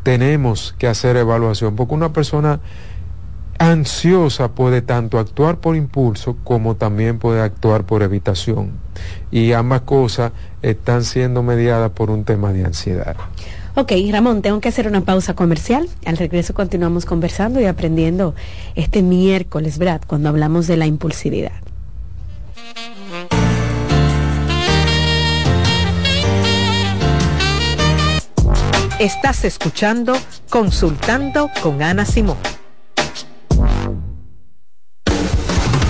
tenemos que hacer evaluación, porque una persona ansiosa puede tanto actuar por impulso como también puede actuar por evitación. Y ambas cosas están siendo mediadas por un tema de ansiedad. Ok, Ramón, tengo que hacer una pausa comercial. Al regreso continuamos conversando y aprendiendo este miércoles, ¿verdad? Cuando hablamos de la impulsividad. Estás escuchando Consultando con Ana Simón.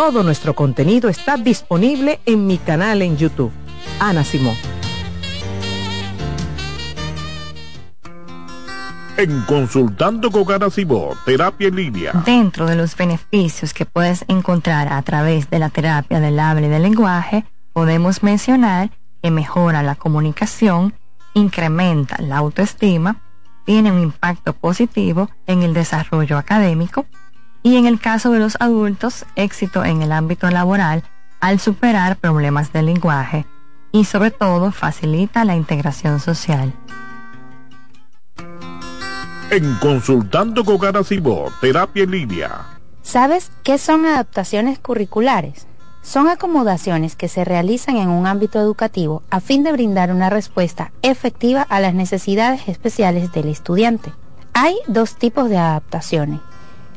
Todo nuestro contenido está disponible en mi canal en YouTube. Ana Simón. En Consultando con Ana Simón, Terapia en Línea. Dentro de los beneficios que puedes encontrar a través de la terapia del habla y del lenguaje, podemos mencionar que mejora la comunicación, incrementa la autoestima, tiene un impacto positivo en el desarrollo académico, y en el caso de los adultos, éxito en el ámbito laboral al superar problemas del lenguaje y sobre todo facilita la integración social. En Consultando con Garacimo, Terapia en Línea. ¿Sabes qué son adaptaciones curriculares? Son acomodaciones que se realizan en un ámbito educativo a fin de brindar una respuesta efectiva a las necesidades especiales del estudiante. Hay dos tipos de adaptaciones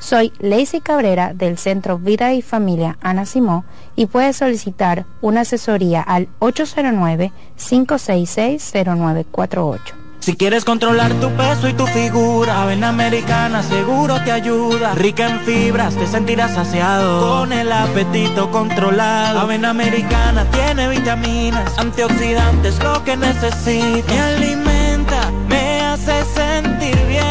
Soy Lacey Cabrera del Centro Vida y Familia Ana Simó y puedes solicitar una asesoría al 809-566-0948. Si quieres controlar tu peso y tu figura, Avena Americana seguro te ayuda. Rica en fibras, te sentirás saciado. Con el apetito controlado. Avena Americana tiene vitaminas, antioxidantes, lo que necesitas. Me alimenta, me hace sentir bien.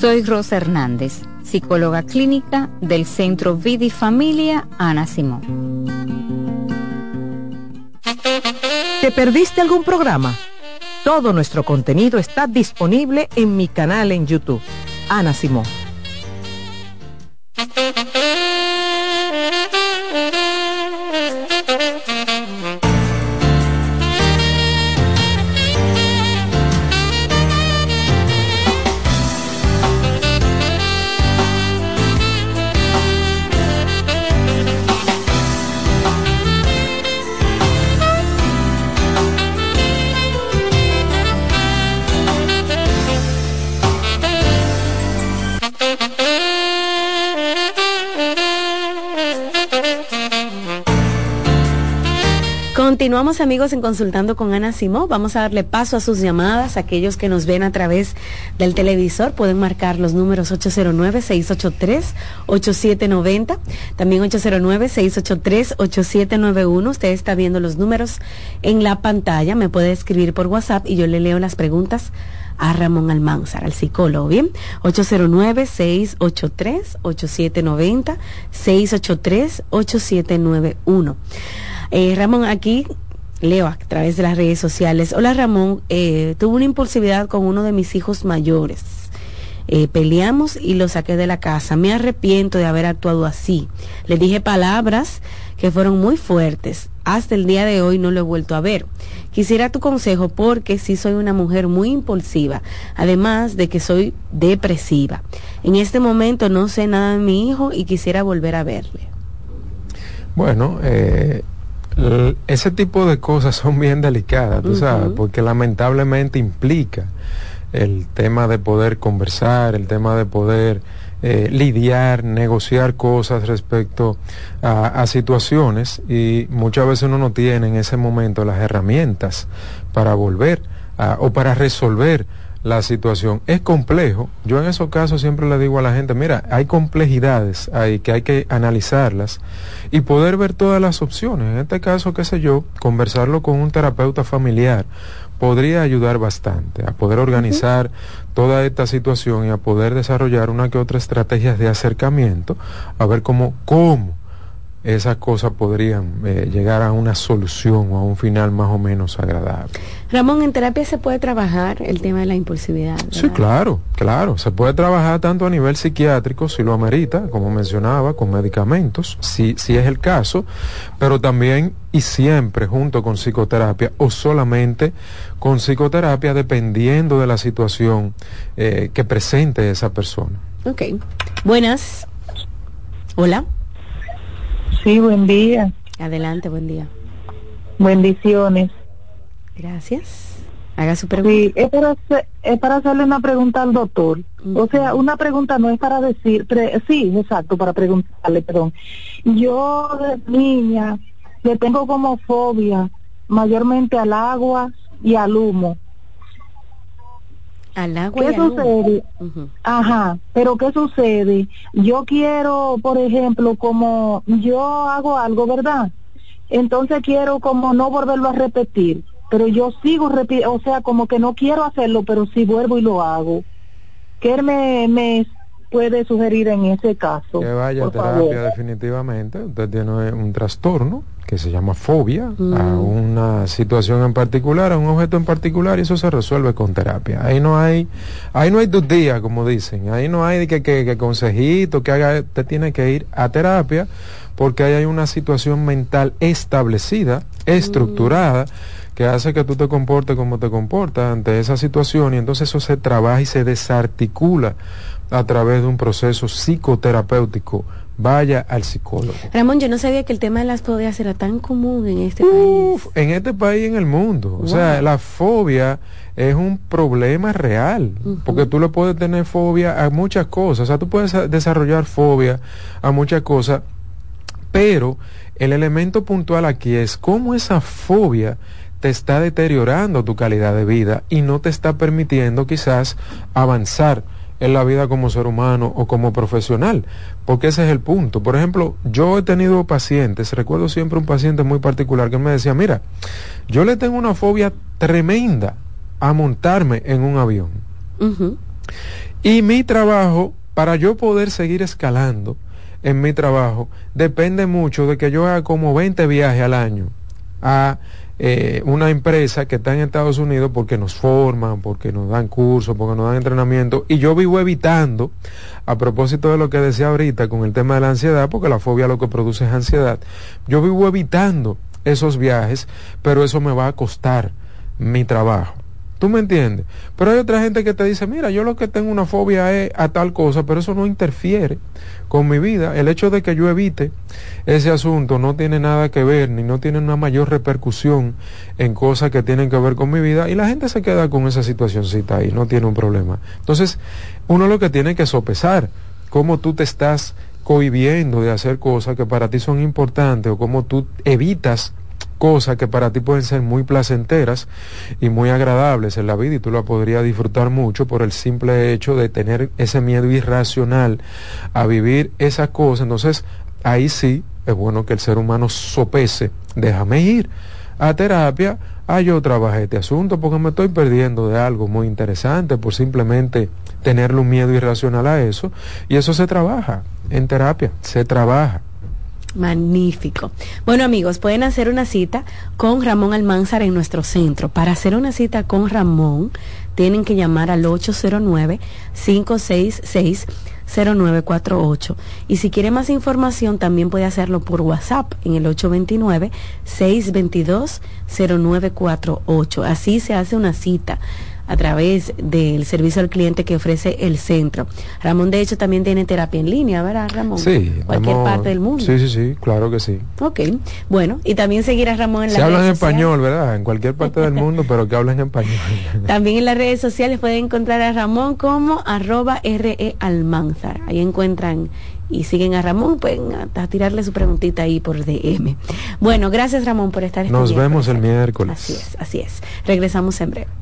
Soy Rosa Hernández, psicóloga clínica del Centro Vida y Familia Ana Simón. ¿Te perdiste algún programa? Todo nuestro contenido está disponible en mi canal en YouTube, Ana Simón. Continuamos amigos en Consultando con Ana Simó. Vamos a darle paso a sus llamadas. Aquellos que nos ven a través del televisor pueden marcar los números 809-683-8790. También 809-683-8791. Usted está viendo los números en la pantalla. Me puede escribir por WhatsApp y yo le leo las preguntas a Ramón Almanzar, al psicólogo, ¿bien? 809-683-8790, 683-8791. Eh, Ramón, aquí leo a través de las redes sociales. Hola Ramón, eh, tuve una impulsividad con uno de mis hijos mayores. Eh, peleamos y lo saqué de la casa. Me arrepiento de haber actuado así. Le dije palabras que fueron muy fuertes. Hasta el día de hoy no lo he vuelto a ver. Quisiera tu consejo porque sí soy una mujer muy impulsiva, además de que soy depresiva. En este momento no sé nada de mi hijo y quisiera volver a verle. Bueno, eh, ese tipo de cosas son bien delicadas, tú sabes, porque lamentablemente implica el tema de poder conversar, el tema de poder eh, lidiar, negociar cosas respecto a, situaciones y muchas veces uno no tiene en ese momento las herramientas para volver o para resolver la situación. Es complejo. Yo en esos casos siempre le digo a la gente, mira, hay complejidades ahí que hay que analizarlas y poder ver todas las opciones. En este caso, qué sé yo, conversarlo con un terapeuta familiar podría ayudar bastante a poder organizar toda esta situación y a poder desarrollar una que otra estrategia de acercamiento, a ver cómo, cómo esas cosas podrían eh, llegar a una solución o a un final más o menos agradable. Ramón, en terapia se puede trabajar el tema de la impulsividad. Sí, claro, claro. Se puede trabajar tanto a nivel psiquiátrico, si lo amerita, como mencionaba, con medicamentos, si, si es el caso, pero también y siempre junto con psicoterapia o solamente con psicoterapia dependiendo de la situación eh, que presente esa persona. Ok. Buenas. Hola. Sí, buen día. Adelante, buen día. Bendiciones. Gracias. Haga su pregunta. Sí, es para, es para hacerle una pregunta al doctor. O sea, una pregunta no es para decir, sí, exacto, para preguntarle, perdón. Yo de niña le tengo como fobia mayormente al agua y al humo. Al agua ¿Qué sucede? Ajá, pero ¿qué sucede? Yo quiero, por ejemplo, como yo hago algo, ¿verdad? Entonces quiero como no volverlo a repetir, pero yo sigo repitiendo, o sea, como que no quiero hacerlo, pero sí vuelvo y lo hago. ¿Qué me, me puede sugerir en ese caso? Que vaya a terapia definitivamente. Usted tiene un trastorno que se llama fobia a mm. una situación en particular, a un objeto en particular y eso se resuelve con terapia. Ahí no hay, ahí no hay dos días, como dicen. Ahí no hay que, que, que consejito, que haga, usted tiene que ir a terapia porque ahí hay una situación mental establecida, estructurada. que hace que tú te comportes como te comportas ante esa situación y entonces eso se trabaja y se desarticula a través de un proceso psicoterapéutico vaya al psicólogo. Ramón, yo no sabía que el tema de las fobias era tan común en este Uf, país. En este país y en el mundo. O sea, la fobia es un problema real, porque tú le puedes tener fobia a muchas cosas, o sea, tú puedes desarrollar fobia a muchas cosas, pero el elemento puntual aquí es cómo esa fobia te está deteriorando tu calidad de vida y no te está permitiendo quizás avanzar en la vida como ser humano o como profesional, porque ese es el punto. Por ejemplo, yo he tenido pacientes, recuerdo siempre un paciente muy particular que me decía, mira, yo le tengo una fobia tremenda a montarme en un avión. Y mi trabajo, para yo poder seguir escalando en mi trabajo, depende mucho de que yo haga como 20 viajes al año a eh, una empresa que está en Estados Unidos porque nos forman, porque nos dan cursos, porque nos dan entrenamiento, y yo vivo evitando, a propósito de lo que decía ahorita con el tema de la ansiedad, porque la fobia lo que produce es ansiedad, yo vivo evitando esos viajes, pero eso me va a costar mi trabajo. ¿Tú me entiendes? Pero hay otra gente que te dice, mira, yo lo que tengo una fobia es a tal cosa, pero eso no interfiere con mi vida. El hecho de que yo evite ese asunto no tiene nada que ver, ni no tiene una mayor repercusión en cosas que tienen que ver con mi vida, y la gente se queda con esa situacióncita ahí, no tiene un problema. Entonces, uno lo que tiene que sopesar, cómo tú te estás cohibiendo de hacer cosas que para ti son importantes o cómo tú evitas cosas que para ti pueden ser muy placenteras y muy agradables en la vida y tú la podrías disfrutar mucho por el simple hecho de tener ese miedo irracional a vivir esas cosas. Entonces, ahí sí es bueno que el ser humano sopese, déjame ir a terapia, a yo trabajé este asunto porque me estoy perdiendo de algo muy interesante por simplemente tenerle un miedo irracional a eso y eso se trabaja en terapia, se trabaja. Magnífico. Bueno amigos, pueden hacer una cita con Ramón Almanzar en nuestro centro. Para hacer una cita con Ramón, tienen que llamar al 809-566-0948. Y si quiere más información, también puede hacerlo por WhatsApp en el 829-622-0948. Así se hace una cita a través del servicio al cliente que ofrece el centro. Ramón, de hecho, también tiene terapia en línea, ¿verdad, Ramón? Sí. Cualquier parte del mundo. Sí, sí, sí, claro que sí. Ok, bueno, y también seguir a Ramón en las redes sociales. Se español, ¿verdad? En cualquier parte del <laughs> mundo, pero que hablen en español. también en las redes sociales pueden encontrar a Ramón como arroba RE Almanzar. Ahí encuentran y siguen a Ramón, pueden a, tirarle su preguntita ahí por DM. Bueno, gracias Ramón por estar este Nos vemos el miércoles. Así es, así es. Regresamos en breve.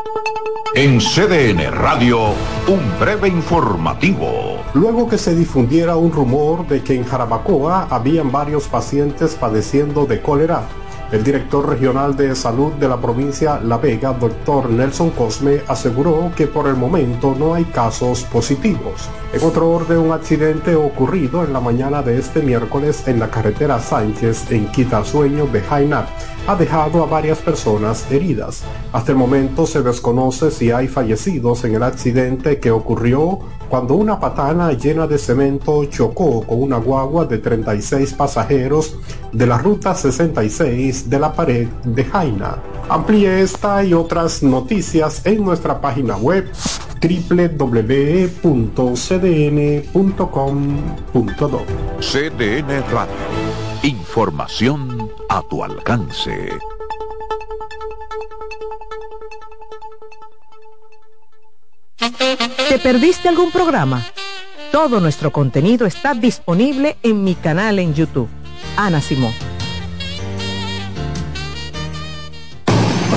En CDN Radio, un breve informativo. Luego que se difundiera un rumor de que en Jarabacoa habían varios pacientes padeciendo de cólera, el director regional de salud de la provincia La Vega, doctor Nelson Cosme, aseguró que por el momento no hay casos positivos. En otro orden, un accidente ocurrido en la mañana de este miércoles en la carretera Sánchez en Quitasueño de Jaina ha dejado a varias personas heridas. Hasta el momento se desconoce si hay fallecidos en el accidente que ocurrió cuando una patana llena de cemento chocó con una guagua de 36 pasajeros de la ruta 66 de la pared de Jaina. Amplíe esta y otras noticias en nuestra página web www.cdn.com.do. CDN Radio. Información a tu alcance. ¿Te perdiste algún programa? Todo nuestro contenido está disponible en mi canal en YouTube. Ana Simón.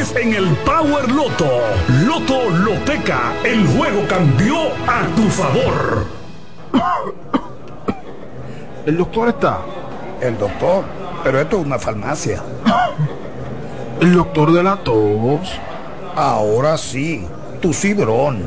en el Power Loto. Loto Loteca, el juego cambió a tu favor. <coughs> ¿El doctor está? El doctor, pero esto es una farmacia. <coughs> ¿El doctor de la tos? Ahora sí, tu cibrón.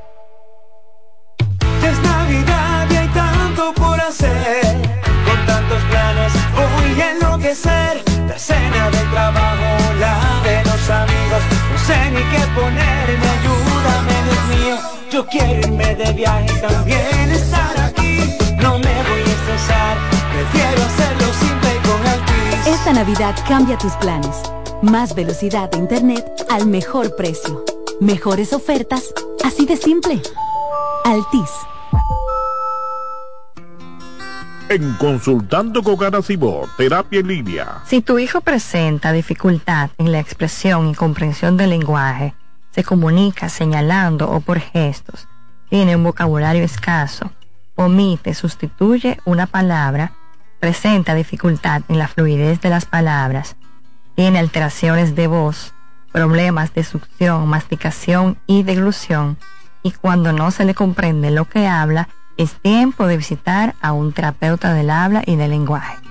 Yo quiero irme de viaje y también estar aquí. No me voy a estresar, prefiero hacerlo simple y con Altis. Esta Navidad cambia tus planes. Más velocidad de internet al mejor precio. Mejores ofertas, así de simple. Altis. En Consultando con Ana Simó, Terapia en Línea. Si tu hijo presenta dificultad en la expresión y comprensión del lenguaje, se comunica señalando o por gestos, tiene un vocabulario escaso, omite, sustituye una palabra, presenta dificultad en la fluidez de las palabras, tiene alteraciones de voz, problemas de succión, masticación y deglución, y cuando no se le comprende lo que habla, es tiempo de visitar a un terapeuta del habla y del lenguaje.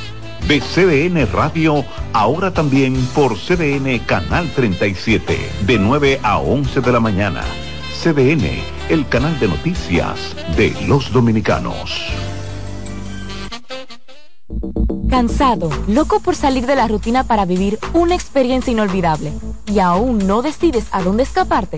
De CDN Radio, ahora también por CDN Canal 37, de 9 a 11 de la mañana. CDN, el canal de noticias de los dominicanos. Cansado, loco por salir de la rutina para vivir una experiencia inolvidable y aún no decides a dónde escaparte.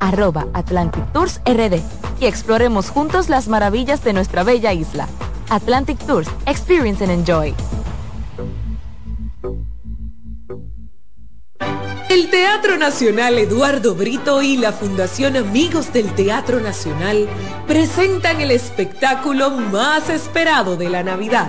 arroba Atlantic Tours RD y exploremos juntos las maravillas de nuestra bella isla. Atlantic Tours, Experience and Enjoy. El Teatro Nacional Eduardo Brito y la Fundación Amigos del Teatro Nacional presentan el espectáculo más esperado de la Navidad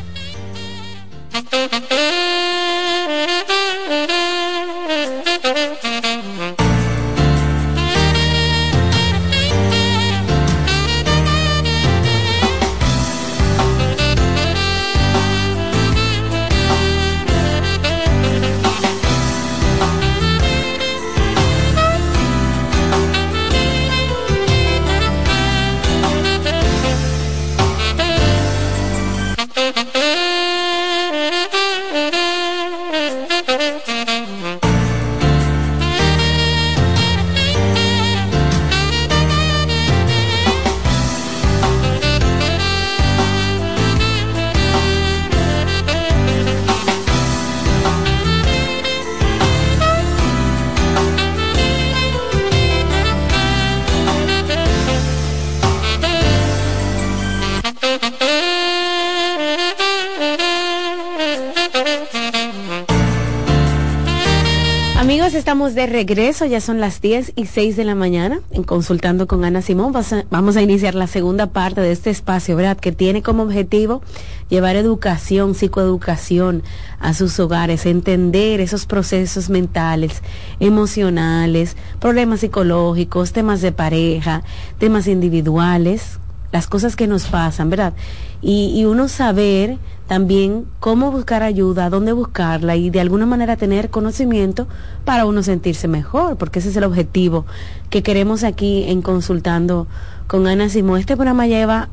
Regreso, ya son las 10 y 6 de la mañana, en Consultando con Ana Simón. Vamos a iniciar la segunda parte de este espacio, ¿verdad? Que tiene como objetivo llevar educación, psicoeducación a sus hogares, entender esos procesos mentales, emocionales, problemas psicológicos, temas de pareja, temas individuales, las cosas que nos pasan, ¿verdad? Y, uno saber también cómo buscar ayuda, dónde buscarla y de alguna manera tener conocimiento para uno sentirse mejor, porque ese es el objetivo que queremos aquí en consultando con Ana Simón. Este programa lleva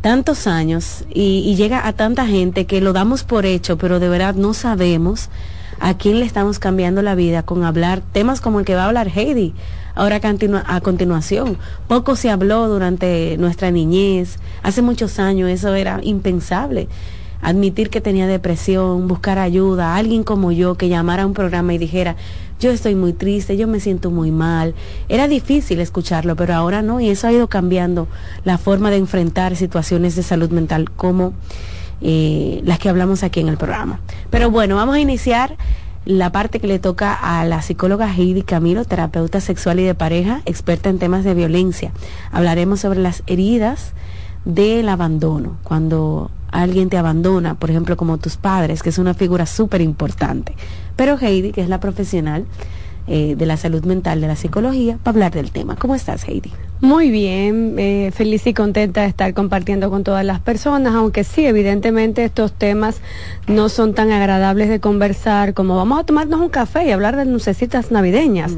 tantos años y, y, llega a tanta gente que lo damos por hecho, pero de verdad no sabemos a quién le estamos cambiando la vida con hablar temas como el que va a hablar Heidi ahora a continuación. Poco se habló durante nuestra niñez, hace muchos años eso era impensable admitir que tenía depresión, buscar ayuda, alguien como yo que llamara a un programa y dijera, yo estoy muy triste, yo me siento muy mal. Era difícil escucharlo, pero ahora no, y eso ha ido cambiando la forma de enfrentar situaciones de salud mental como eh, las que hablamos aquí en el programa. Pero bueno, vamos a iniciar la parte que le toca a la psicóloga Heidi Camilo, terapeuta sexual y de pareja, experta en temas de violencia. Hablaremos sobre las heridas del abandono, cuando alguien te abandona, por ejemplo, como tus padres, que es una figura súper importante. Pero Heidi, que es la profesional, eh, de la salud mental, de la psicología, para hablar del tema. ¿Cómo estás, Heidi? Muy bien, eh, feliz y contenta de estar compartiendo con todas las personas, aunque sí, evidentemente estos temas no son tan agradables de conversar como vamos a tomarnos un café y hablar de lucecitas navideñas.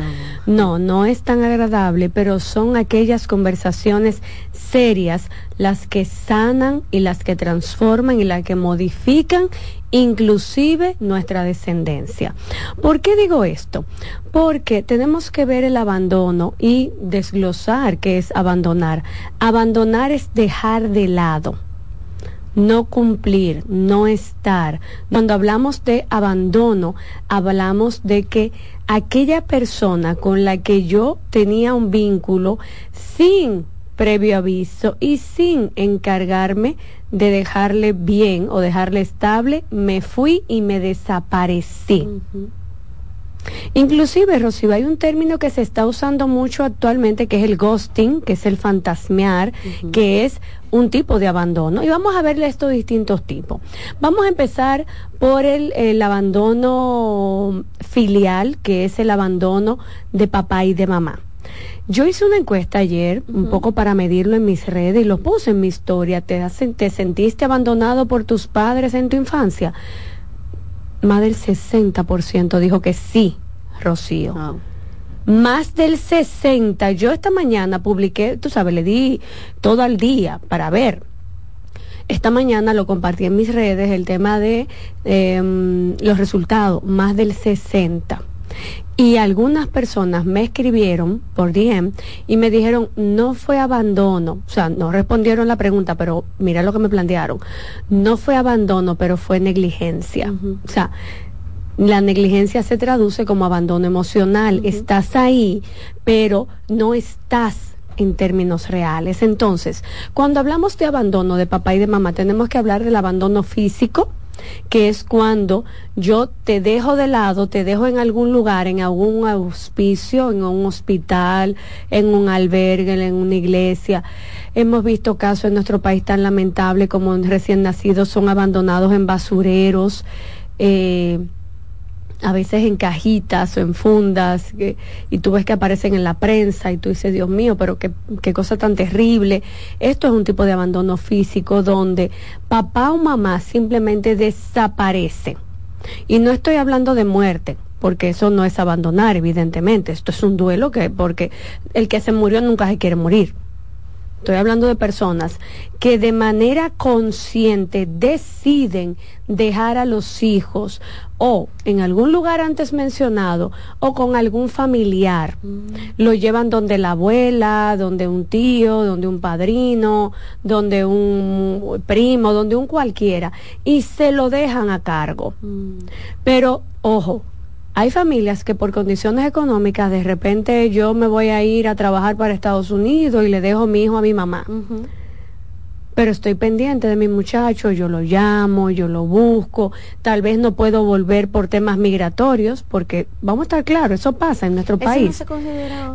No, no, es tan agradable, pero son aquellas conversaciones serias las que sanan y las que transforman y las que modifican inclusive nuestra descendencia. ¿Por qué digo esto? Porque tenemos que ver el abandono y desglosar qué es abandonar. Abandonar es dejar de lado no cumplir, no estar. Cuando hablamos de abandono, hablamos de que aquella persona con la que yo tenía un vínculo sin previo aviso y sin encargarme de dejarle bien o dejarle estable, me fui y me desaparecí. Inclusive, Rocío, hay un término que se está usando mucho actualmente que es el ghosting, que es el fantasmear, que es un tipo de abandono. Y vamos a verle estos distintos tipos. Vamos a empezar por el, el abandono filial, que es el abandono de papá y de mamá. Yo hice una encuesta ayer, un poco para medirlo en mis redes y lo puse en mi historia. ¿Te, ¿Te sentiste abandonado por tus padres en tu infancia? Más del 60% dijo que sí, Rocío. Más del 60. Yo esta mañana publiqué, tú sabes, le di todo al día para ver. Esta mañana lo compartí en mis redes el tema de em, los resultados, más del 60. Y algunas personas me escribieron por DM y me dijeron, no fue abandono, o sea, no respondieron la pregunta, pero mira lo que me plantearon, no fue abandono, pero fue negligencia. O sea, la negligencia se traduce como abandono emocional, estás ahí, pero no estás en términos reales. Entonces, cuando hablamos de abandono de papá y de mamá, tenemos que hablar del abandono físico, que es cuando yo te dejo de lado, te dejo en algún lugar, en algún auspicio, en un hospital, en un albergue, en una iglesia. Hemos visto casos en nuestro país tan lamentables como recién nacidos son abandonados en basureros. Eh, a veces en cajitas o en fundas, y tú ves que aparecen en la prensa y tú dices, Dios mío, pero qué, qué cosa tan terrible. Esto es un tipo de abandono físico donde papá o mamá simplemente desaparece. Y no estoy hablando de muerte, porque eso no es abandonar, evidentemente. Esto es un duelo que, porque el que se murió nunca se quiere morir. Estoy hablando de personas que de manera consciente deciden dejar a los hijos o en algún lugar antes mencionado o con algún familiar. Mm. Lo llevan donde la abuela, donde un tío, donde un padrino, donde un primo, donde un cualquiera y se lo dejan a cargo. Mm. Pero, ojo, hay familias que por condiciones económicas de repente yo me voy a ir a trabajar para Estados Unidos y le dejo mi hijo a mi mamá pero estoy pendiente de mi muchacho, yo lo llamo, yo lo busco, tal vez no puedo volver por temas migratorios, porque vamos a estar claros, eso pasa en nuestro país.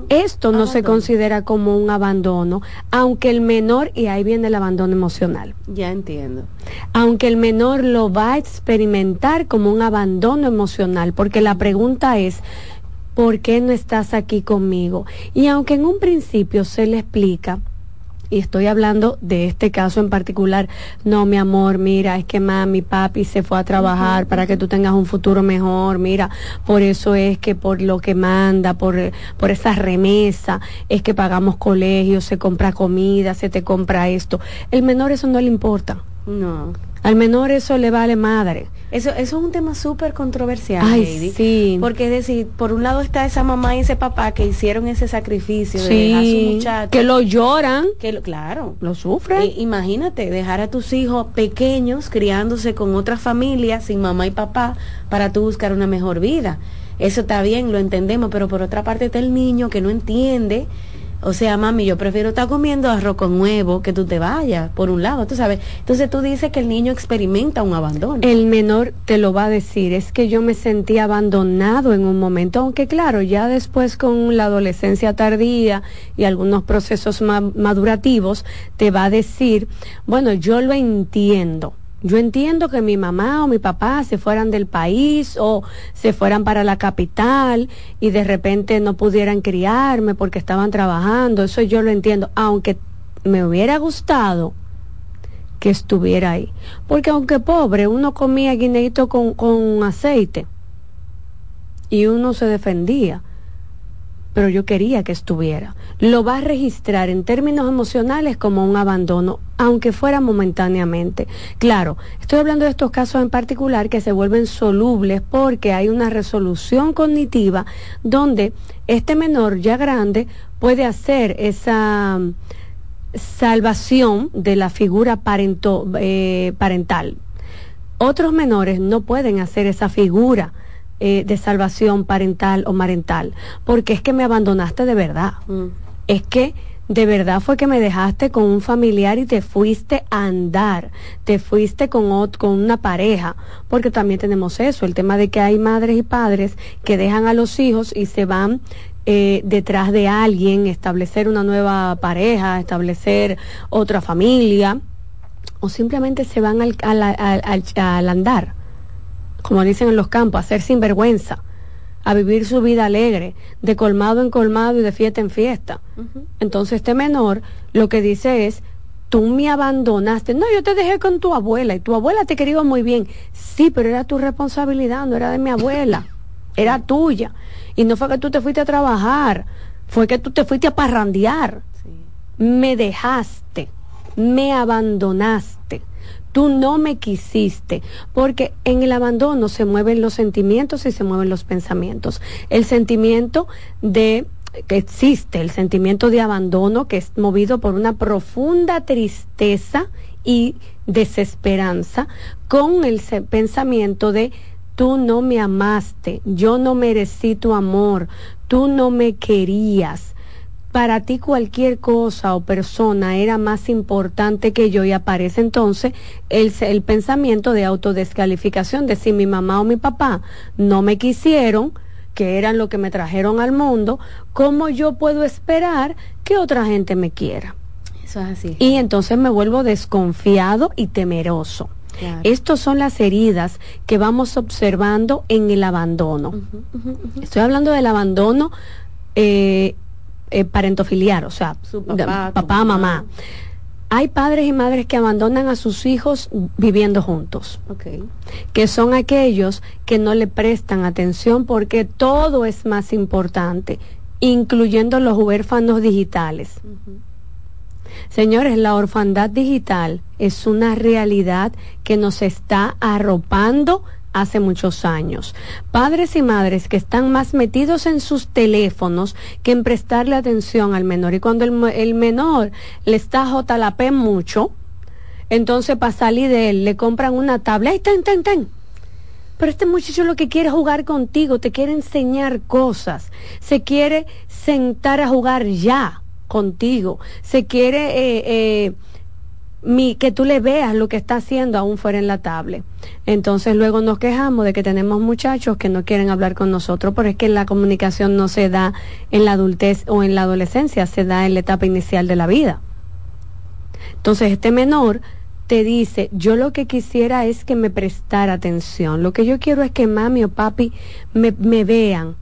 Esto no se considera como un abandono, aunque el menor, y ahí viene el abandono emocional. Ya entiendo. Aunque el menor lo va a experimentar como un abandono emocional, porque la pregunta es, ¿por qué no estás aquí conmigo? Y aunque en un principio se le explica, y estoy hablando de este caso en particular, no, mi amor, mira, es que mami, papi se fue a trabajar para que tú tengas un futuro mejor, mira, por eso es que por lo que manda, por, por esa remesa, es que pagamos colegios, se compra comida, se te compra esto. El menor eso no le importa. No. Al menor eso le vale madre. Eso, eso es un tema súper controversial, Ay, Sí. Porque es decir, por un lado está esa mamá y ese papá que hicieron ese sacrificio de dejar a su muchacho. Que lo lloran. Que lo, claro. Lo sufren. Imagínate, dejar a tus hijos pequeños criándose con otra familia, sin mamá y papá, para tú buscar una mejor vida. Eso está bien, lo entendemos, pero por otra parte está el niño que no entiende o sea, mami, yo prefiero estar comiendo arroz con huevo que tú te vayas, por un lado, tú sabes. Entonces tú dices que el niño experimenta un abandono. El menor te lo va a decir, es que yo me sentí abandonado en un momento, aunque claro, ya después con la adolescencia tardía y algunos procesos madurativos, te va a decir, bueno, yo lo entiendo Yo entiendo que mi mamá o mi papá se fueran del país o se fueran para la capital y de repente no pudieran criarme porque estaban trabajando, eso yo lo entiendo, aunque me hubiera gustado que estuviera ahí. Porque aunque pobre, uno comía guineito con, con aceite y uno se defendía pero yo quería que estuviera. Lo va a registrar en términos emocionales como un abandono, aunque fuera momentáneamente. Claro, estoy hablando de estos casos en particular que se vuelven solubles porque hay una resolución cognitiva donde este menor ya grande puede hacer esa mm, salvación de la figura eh, parental. Otros menores no pueden hacer esa figura eh, de salvación parental o marental, porque es que me abandonaste de verdad. Mm. Es que de verdad fue que me dejaste con un familiar y te fuiste a andar, te fuiste con, con una pareja, porque también tenemos eso, el tema de que hay madres y padres que dejan a los hijos y se van eh, detrás de alguien, establecer una nueva pareja, establecer otra familia, o simplemente se van al, al andar como dicen en los campos, a ser sinvergüenza, a vivir su vida alegre, de colmado en colmado y de fiesta en fiesta. Entonces este menor lo que dice es, tú me abandonaste. No, yo te dejé con tu abuela y tu abuela te quería muy bien. Sí, pero era tu responsabilidad, no era de mi abuela, <laughs> era tuya. Y no fue que tú te fuiste a trabajar, fue que tú te fuiste a parrandear. Me dejaste, me abandonaste tú no me quisiste, porque en el abandono se mueven los sentimientos y se mueven los pensamientos. El sentimiento de que existe, el sentimiento de abandono que es movido por una profunda tristeza y desesperanza, con el pensamiento de tú no me amaste, yo no merecí tu amor, tú no me querías para ti cualquier cosa o persona era más importante que yo y aparece entonces el, el pensamiento de autodescalificación de si mi mamá o mi papá no me quisieron, que eran lo que me trajeron al mundo, ¿cómo yo puedo esperar que otra gente me quiera? Eso es así. Y entonces me vuelvo desconfiado y temeroso. Estas son las heridas que vamos observando en el abandono. Estoy hablando del abandono eh, eh, parentofiliar, o sea, papá, mamá. Hay padres y madres que abandonan a sus hijos viviendo juntos, que son aquellos que no le prestan atención porque todo es más importante, incluyendo los huérfanos digitales. Señores, la orfandad digital es una realidad que nos está arropando hace muchos años. Padres y madres que están más metidos en sus teléfonos que en prestarle atención al menor. Y cuando el, menor le está JLP mucho, entonces para salir de él le compran una tabla. ¡Ay, ten, ten, ten! Pero este muchacho lo que quiere es jugar contigo, te quiere enseñar cosas, se quiere sentar a jugar ya contigo, se quiere... Eh, eh, mi, que tú le veas lo que está haciendo aún fuera en la tablet. Entonces luego nos quejamos de que tenemos muchachos que no quieren hablar con nosotros, pero es que la comunicación no se da en la adultez o en la adolescencia, se da en la etapa inicial de la vida. Entonces este menor te dice, yo lo que quisiera es que me prestara atención, lo que yo quiero es que mami o papi me, me vean,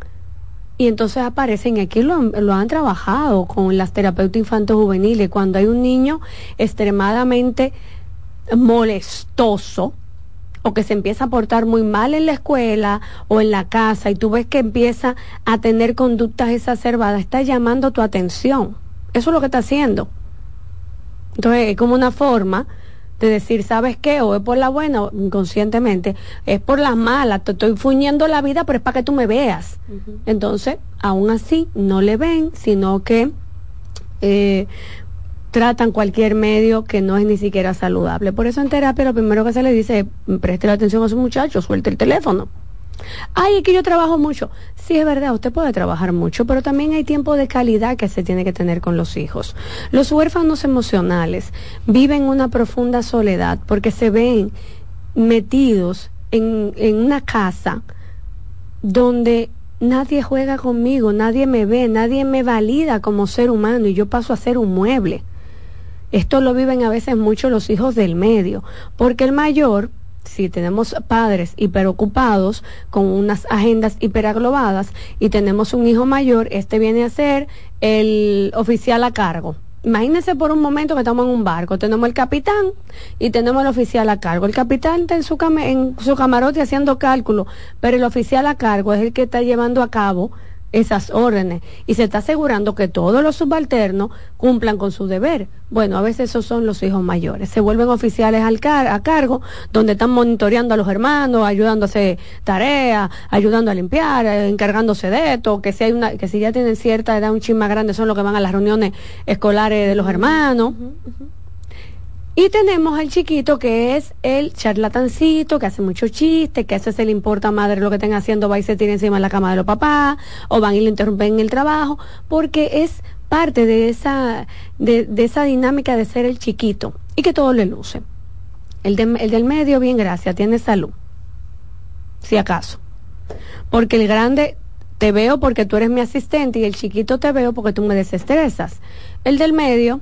y entonces aparecen, aquí lo, han trabajado con las terapeutas infantos juveniles, cuando hay un niño extremadamente molestoso o que se empieza a portar muy mal en la escuela o en la casa y tú ves que empieza a tener conductas exacerbadas, está llamando tu atención. Eso es lo que está haciendo. Entonces es como una forma de decir, ¿sabes qué? O es por la buena, inconscientemente, es por la mala, te estoy fuñendo la vida, pero es para que tú me veas. Entonces, aún así, no le ven, sino que eh, tratan cualquier medio que no es ni siquiera saludable. Por eso en terapia lo primero que se le dice es, preste la atención a su muchacho, suelte el teléfono. Ay, es que yo trabajo mucho. Sí, es verdad, usted puede trabajar mucho, pero también hay tiempo de calidad que se tiene que tener con los hijos. Los huérfanos emocionales viven una profunda soledad porque se ven metidos en, en una casa donde nadie juega conmigo, nadie me ve, nadie me valida como ser humano y yo paso a ser un mueble. Esto lo viven a veces mucho los hijos del medio, porque el mayor, si tenemos padres hiperocupados con unas agendas hiperaglobadas y tenemos un hijo mayor, este viene a ser el oficial a cargo. Imagínense por un momento que estamos en un barco, tenemos el capitán y tenemos el oficial a cargo. El capitán está en su, en su camarote haciendo cálculo, pero el oficial a cargo es el que está llevando a cabo esas órdenes y se está asegurando que todos los subalternos cumplan con su deber. Bueno, a veces esos son los hijos mayores. Se vuelven oficiales al a cargo, donde están monitoreando a los hermanos, ayudando a hacer tareas, ayudando a limpiar, eh, encargándose de esto, que si hay una, que si ya tienen cierta edad, un chisme grande, son los que van a las reuniones escolares de los hermanos. Y tenemos al chiquito que es el charlatancito, que hace mucho chiste, que a ese se le importa madre lo que estén haciendo, va y se tira encima de la cama de los papás, o van y lo interrumpen en el trabajo, porque es parte de esa, de, esa dinámica de ser el chiquito y que todo le luce. El, el del medio, bien, gracias, tiene salud, si acaso. Porque el grande te veo porque tú eres mi asistente y el chiquito te veo porque tú me desestresas. El del medio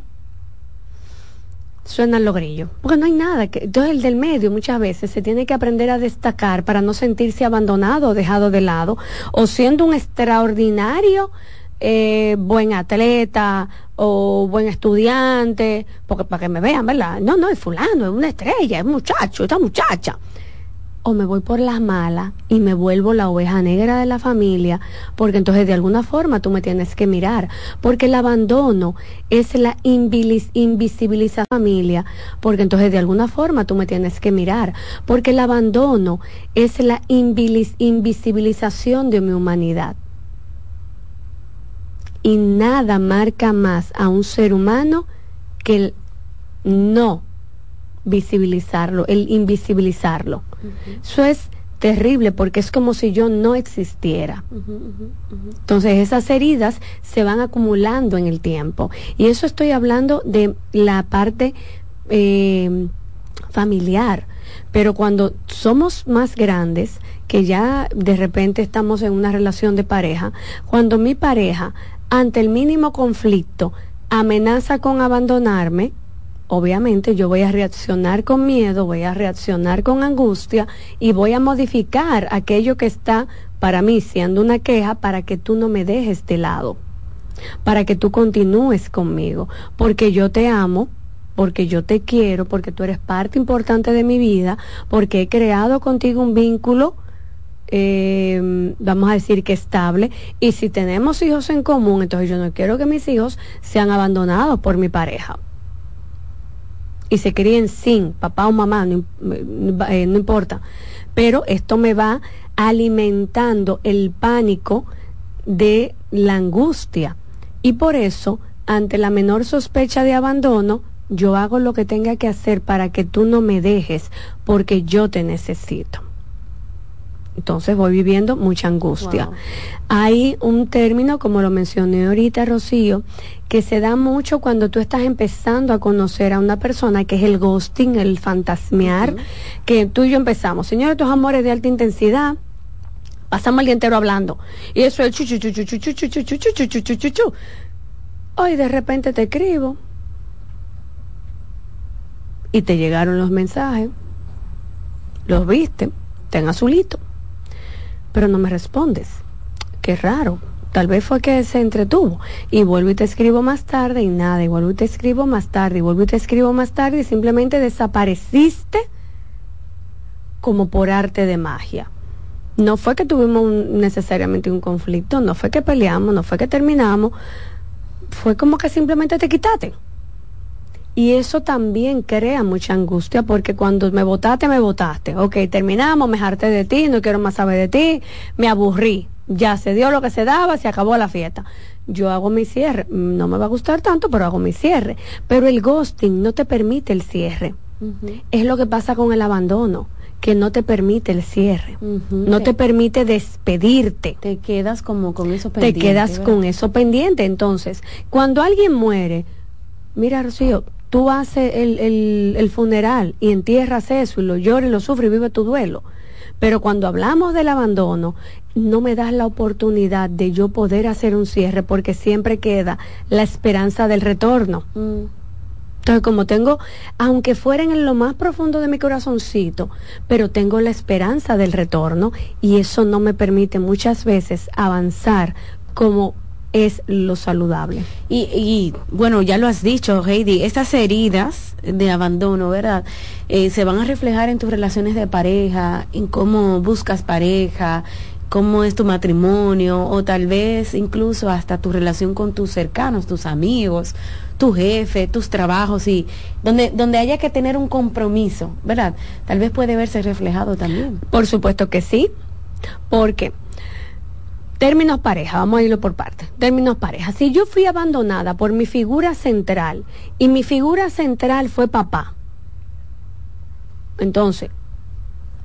suenan los grillos. Porque no hay nada. Que, entonces el del medio muchas veces se tiene que aprender a destacar para no sentirse abandonado o dejado de lado. O siendo un extraordinario eh, buen atleta o buen estudiante, porque para que me vean, ¿verdad? No, no, es fulano, es una estrella, es muchacho, esta muchacha o me voy por las malas y me vuelvo la oveja negra de la familia, porque entonces de alguna forma tú me tienes que mirar, porque el abandono es la invisibilización de la familia, porque entonces de alguna forma tú me tienes que mirar, porque el abandono es la invisibilización de mi humanidad. Y nada marca más a un ser humano que el no visibilizarlo, el invisibilizarlo. Eso es terrible porque es como si yo no existiera. Entonces esas heridas se van acumulando en el tiempo. Y eso estoy hablando de la parte eh, familiar. Pero cuando somos más grandes, que ya de repente estamos en una relación de pareja, cuando mi pareja, ante el mínimo conflicto, amenaza con abandonarme, obviamente yo voy a reaccionar con miedo, voy a reaccionar con angustia y voy a modificar aquello que está para mí siendo una queja para que tú no me dejes de lado, para que tú continúes conmigo, porque yo te amo, porque yo te quiero, porque tú eres parte importante de mi vida, porque he creado contigo un vínculo, eh, vamos a decir que estable, y si tenemos hijos en común, entonces yo no quiero que mis hijos sean abandonados por mi pareja y se críen sin papá o mamá, no, eh, no importa. Pero esto me va alimentando el pánico de la angustia. Y por eso, ante la menor sospecha de abandono, yo hago lo que tenga que hacer para que tú no me dejes, porque yo te necesito. Entonces voy viviendo mucha angustia. Hay un término, como lo mencioné ahorita, Rocío, que se da mucho cuando tú estás empezando a conocer a una persona, que es el ghosting, el fantasmear, que tú y yo empezamos. Señores, tus amores de alta intensidad, pasamos el día entero hablando. Y eso es chuchu. Hoy de repente te escribo. Y te llegaron los mensajes. Los viste. Ten azulito pero no me respondes. Qué raro. Tal vez fue que se entretuvo. Y vuelvo y te escribo más tarde y nada. Y vuelvo y te escribo más tarde. Y vuelvo y te escribo más tarde y simplemente desapareciste como por arte de magia. No fue que tuvimos necesariamente un conflicto, no fue que peleamos, no fue que terminamos. Fue como que simplemente te quitaste. Y eso también crea mucha angustia porque cuando me votaste, me votaste. Ok, terminamos, me harté de ti, no quiero más saber de ti, me aburrí. Ya se dio lo que se daba, se acabó la fiesta. Yo hago mi cierre. No me va a gustar tanto, pero hago mi cierre. Pero el ghosting no te permite el cierre. Es lo que pasa con el abandono que no te permite el cierre, no te permite despedirte. Te quedas como con eso pendiente. Te quedas con eso pendiente. Entonces, cuando alguien muere, mira Rocío, tú haces el, el, el, funeral y entierras eso y lo lloras y lo sufres y vive tu duelo. Pero cuando hablamos del abandono, no me das la oportunidad de yo poder hacer un cierre porque siempre queda la esperanza del retorno. Entonces, como tengo, aunque fuera en lo más profundo de mi corazoncito, pero tengo la esperanza del retorno y eso no me permite muchas veces avanzar como es lo saludable. Y, y bueno, ya lo has dicho, Heidi, estas heridas de abandono, ¿verdad? Eh, se van a reflejar en tus relaciones de pareja, en cómo buscas pareja, cómo es tu matrimonio o tal vez incluso hasta tu relación con tus cercanos, tus amigos, tu jefe, tus trabajos y donde donde haya que tener un compromiso, ¿verdad? Tal vez puede verse reflejado también. Por supuesto que sí, porque términos pareja, vamos a irlo por partes. Términos pareja. Si yo fui abandonada por mi figura central y mi figura central fue papá, entonces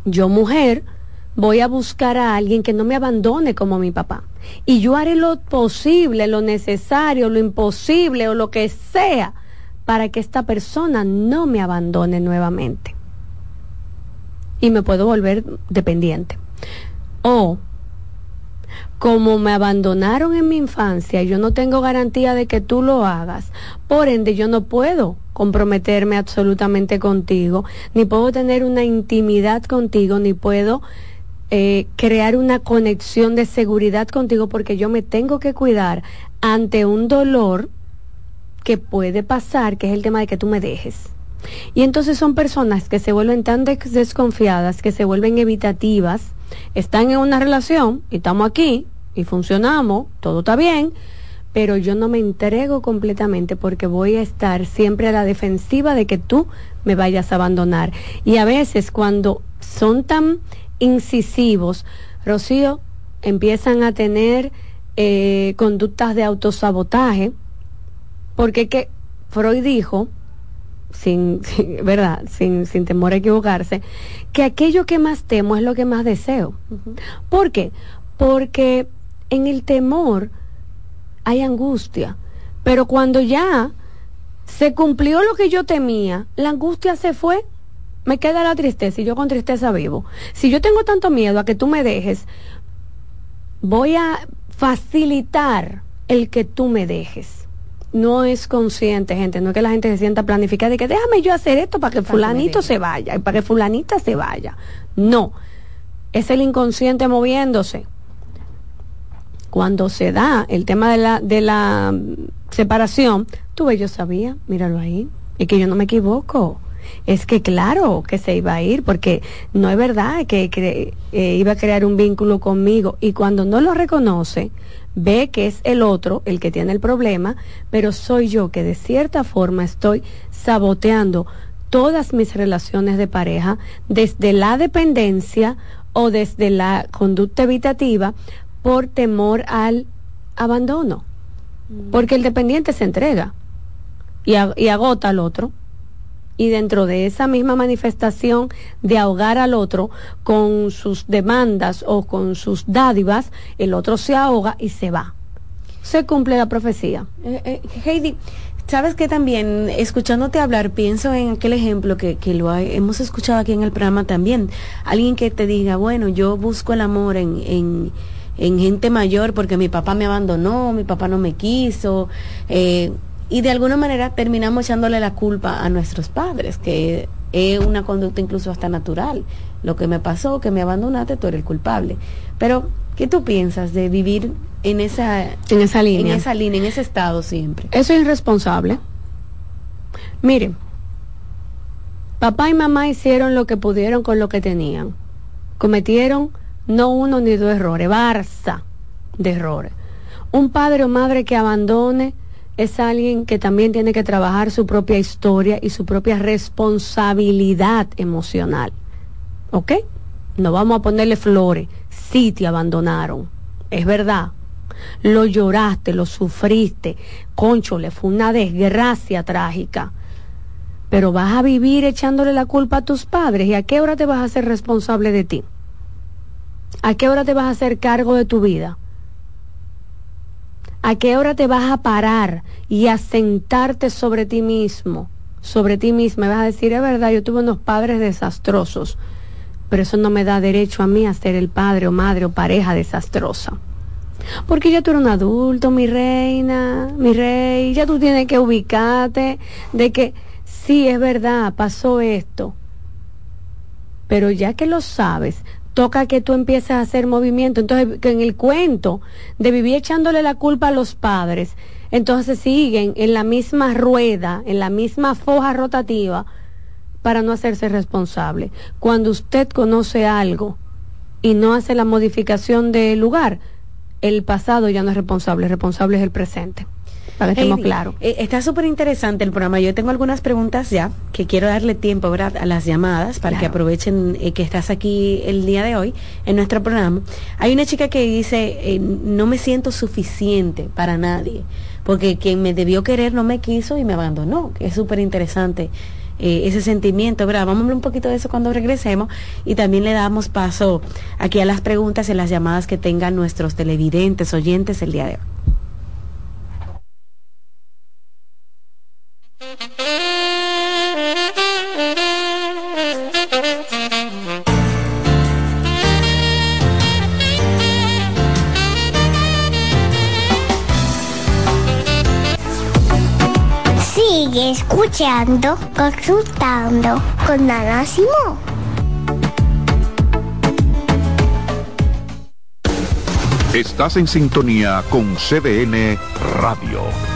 yo mujer voy a buscar a alguien que no me abandone como mi papá. Y yo haré lo posible, lo necesario, lo imposible o lo que sea para que esta persona no me abandone nuevamente. Y me puedo volver dependiente. O, como me abandonaron en mi infancia, yo no tengo garantía de que tú lo hagas. Por ende, yo no puedo comprometerme absolutamente contigo, ni puedo tener una intimidad contigo, ni puedo eh, crear una conexión de seguridad contigo porque yo me tengo que cuidar ante un dolor que puede pasar, que es el tema de que tú me dejes. Y entonces son personas que se vuelven tan desconfiadas, que se vuelven evitativas, están en una relación y estamos aquí y funcionamos, todo está bien, pero yo no me entrego completamente porque voy a estar siempre a la defensiva de que tú me vayas a abandonar. Y a veces cuando son tan incisivos, Rocío, empiezan a tener eh, conductas de autosabotaje, porque que Freud dijo, sin, verdad, sin, sin, temor a equivocarse, que aquello que más temo es lo que más deseo. ¿Por qué? Porque en el temor hay angustia, pero cuando ya se cumplió lo que yo temía, la angustia se fue me queda la tristeza y yo con tristeza vivo. Si yo tengo tanto miedo a que tú me dejes, voy a facilitar el que tú me dejes. No es consciente, gente, no es que la gente se sienta planificada y que déjame yo hacer esto para que fulanito se vaya y para que fulanita se vaya. No, es el inconsciente moviéndose. Cuando se da el tema de la, de la separación, tú yo sabía, míralo ahí, y que yo no me equivoco. Es que claro que se iba a ir, porque no es verdad que, eh, iba a crear un vínculo conmigo. Y cuando no lo reconoce, ve que es el otro el que tiene el problema, pero soy yo que de cierta forma estoy saboteando todas mis relaciones de pareja desde la dependencia o desde la conducta evitativa por temor al abandono. Mm. Porque el dependiente se entrega y, y agota al otro y dentro de esa misma manifestación de ahogar al otro con sus demandas o con sus dádivas, el otro se ahoga y se va. Se cumple la profecía. Eh, eh, Heidi, sabes que también escuchándote hablar pienso en aquel ejemplo que, que lo hemos escuchado aquí en el programa también. Alguien que te diga, bueno, yo busco el amor en, en, en gente mayor porque mi papá me abandonó, mi papá no me quiso. Eh, y de alguna manera terminamos echándole la culpa a nuestros padres, que es una conducta incluso hasta natural. Lo que me pasó, que me abandonaste, tú eres el culpable. Pero, ¿qué tú piensas de vivir en esa, en esa línea? En esa línea, en ese estado siempre. Eso es irresponsable. Miren, papá y mamá hicieron lo que pudieron con lo que tenían. Cometieron no uno ni dos errores, barza de errores. Un padre o madre que abandone es alguien que también tiene que trabajar su propia historia y su propia responsabilidad emocional. ¿Ok? No vamos a ponerle flores. Sí te abandonaron. Es verdad. Lo lloraste, lo sufriste. Concho, le fue una desgracia trágica. Pero vas a vivir echándole la culpa a tus padres. ¿Y a qué hora te vas a hacer responsable de ti? ¿A qué hora te vas a hacer cargo de tu vida? ¿A qué hora te vas a parar y a sentarte sobre ti mismo? Sobre ti misma. vas a decir, es verdad, yo tuve unos padres desastrosos, pero eso no me da derecho a mí a ser el padre o madre o pareja desastrosa. Porque ya tú eres un adulto, mi reina, mi rey, ya tú tienes que ubicarte de que sí, es verdad, pasó esto, pero ya que lo sabes, toca que tú empieces a hacer movimiento. Entonces, que en el cuento de vivir echándole la culpa a los padres, entonces siguen en la misma rueda, en la misma foja rotativa, para no hacerse responsable. Cuando usted conoce algo y no hace la modificación del lugar, el pasado ya no es responsable, responsable es el presente para que estemos claros. Eh, está súper interesante el programa. Yo tengo algunas preguntas ya que quiero darle tiempo ¿verdad? a las llamadas para que aprovechen eh, que estás aquí el día de hoy en nuestro programa. Hay una chica que dice, eh, no me siento suficiente para nadie, porque quien me debió querer no me quiso y me abandonó. Es súper interesante. ese sentimiento, ¿verdad? Vamos a hablar un poquito de eso cuando regresemos y también le damos paso aquí a las preguntas y las llamadas que tengan nuestros televidentes, oyentes el día de hoy. Sigue escuchando, consultando con Ana Simón. Estás en sintonía con CDN Radio.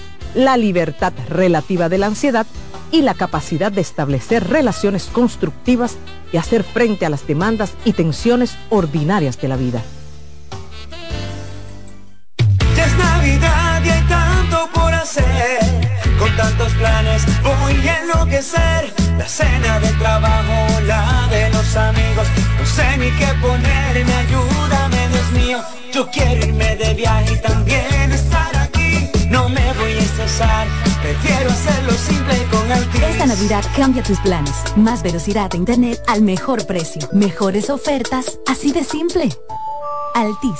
la libertad relativa de la ansiedad y la capacidad de establecer relaciones constructivas y hacer frente a las demandas y tensiones ordinarias de la vida. Ya es Navidad y hay tanto por hacer. Con tantos planes voy a enloquecer. La cena de trabajo, la de los amigos. No sé ni qué ponerme, ayúdame, Dios mío. Yo quiero irme de viaje y también estar aquí. No me voy a estresar, prefiero hacerlo simple con Altis. Esta Navidad cambia tus planes. Más velocidad de internet al mejor precio. Mejores ofertas, así de simple. Altis.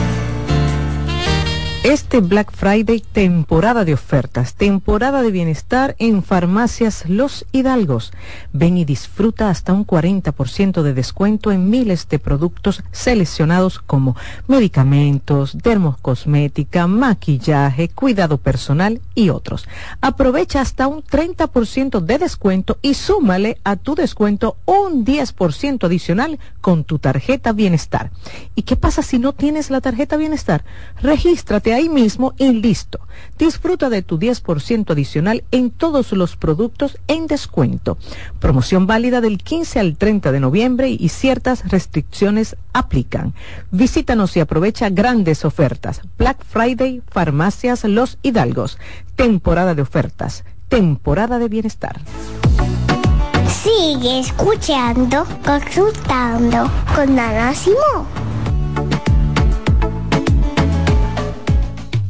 Este Black Friday temporada de ofertas, temporada de bienestar en farmacias Los Hidalgos. Ven y disfruta hasta un 40% de descuento en miles de productos seleccionados como medicamentos, dermocosmética, maquillaje, cuidado personal y otros. Aprovecha hasta un 30% de descuento y súmale a tu descuento un 10% adicional con tu tarjeta bienestar. ¿Y qué pasa si no tienes la tarjeta bienestar? Regístrate ahí mismo y listo. Disfruta de tu 10% adicional en todos los productos en descuento. Promoción válida del 15 al 30 de noviembre y ciertas restricciones aplican. Visítanos y aprovecha grandes ofertas. Black Friday, Farmacias Los Hidalgos. Temporada de ofertas. Temporada de bienestar. Sigue escuchando, consultando con Ana Simón.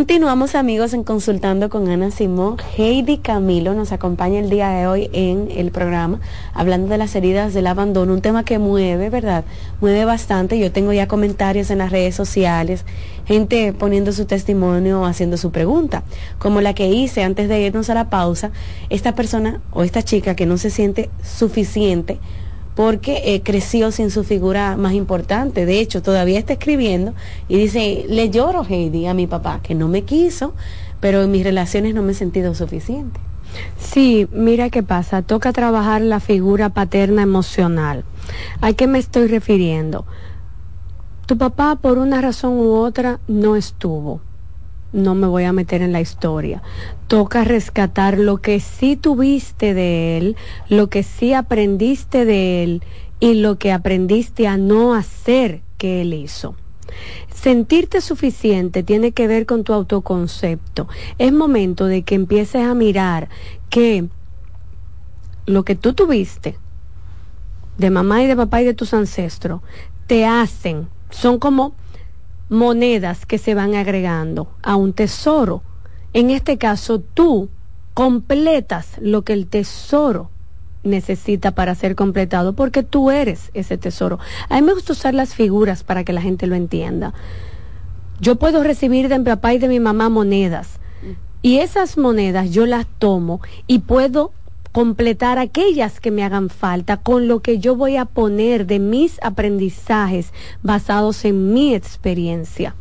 Continuamos amigos en Consultando con Ana Simón. Heidi Camilo nos acompaña el día de hoy en el programa hablando de las heridas del abandono, un tema que mueve, ¿verdad? Mueve bastante. Yo tengo ya comentarios en las redes sociales, gente poniendo su testimonio, haciendo su pregunta, como la que hice antes de irnos a la pausa. Esta persona o esta chica que no se siente suficiente porque eh, creció sin su figura más importante. De hecho, todavía está escribiendo y dice, le lloro, Heidi, a mi papá, que no me quiso, pero en mis relaciones no me he sentido suficiente. Sí, mira qué pasa, toca trabajar la figura paterna emocional. ¿A qué me estoy refiriendo? Tu papá por una razón u otra no estuvo no me voy a meter en la historia. Toca rescatar lo que sí tuviste de él, lo que sí aprendiste de él y lo que aprendiste a no hacer que él hizo. Sentirte suficiente tiene que ver con tu autoconcepto. Es momento de que empieces a mirar que lo que tú tuviste de mamá y de papá y de tus ancestros te hacen, son como monedas que se van agregando a un tesoro. En este caso, tú completas lo que el tesoro necesita para ser completado, porque tú eres ese tesoro. A mí me gusta usar las figuras para que la gente lo entienda. Yo puedo recibir de mi papá y de mi mamá monedas, y esas monedas yo las tomo y puedo completar aquellas que me hagan falta con lo que yo voy a poner de mis aprendizajes basados en mi experiencia.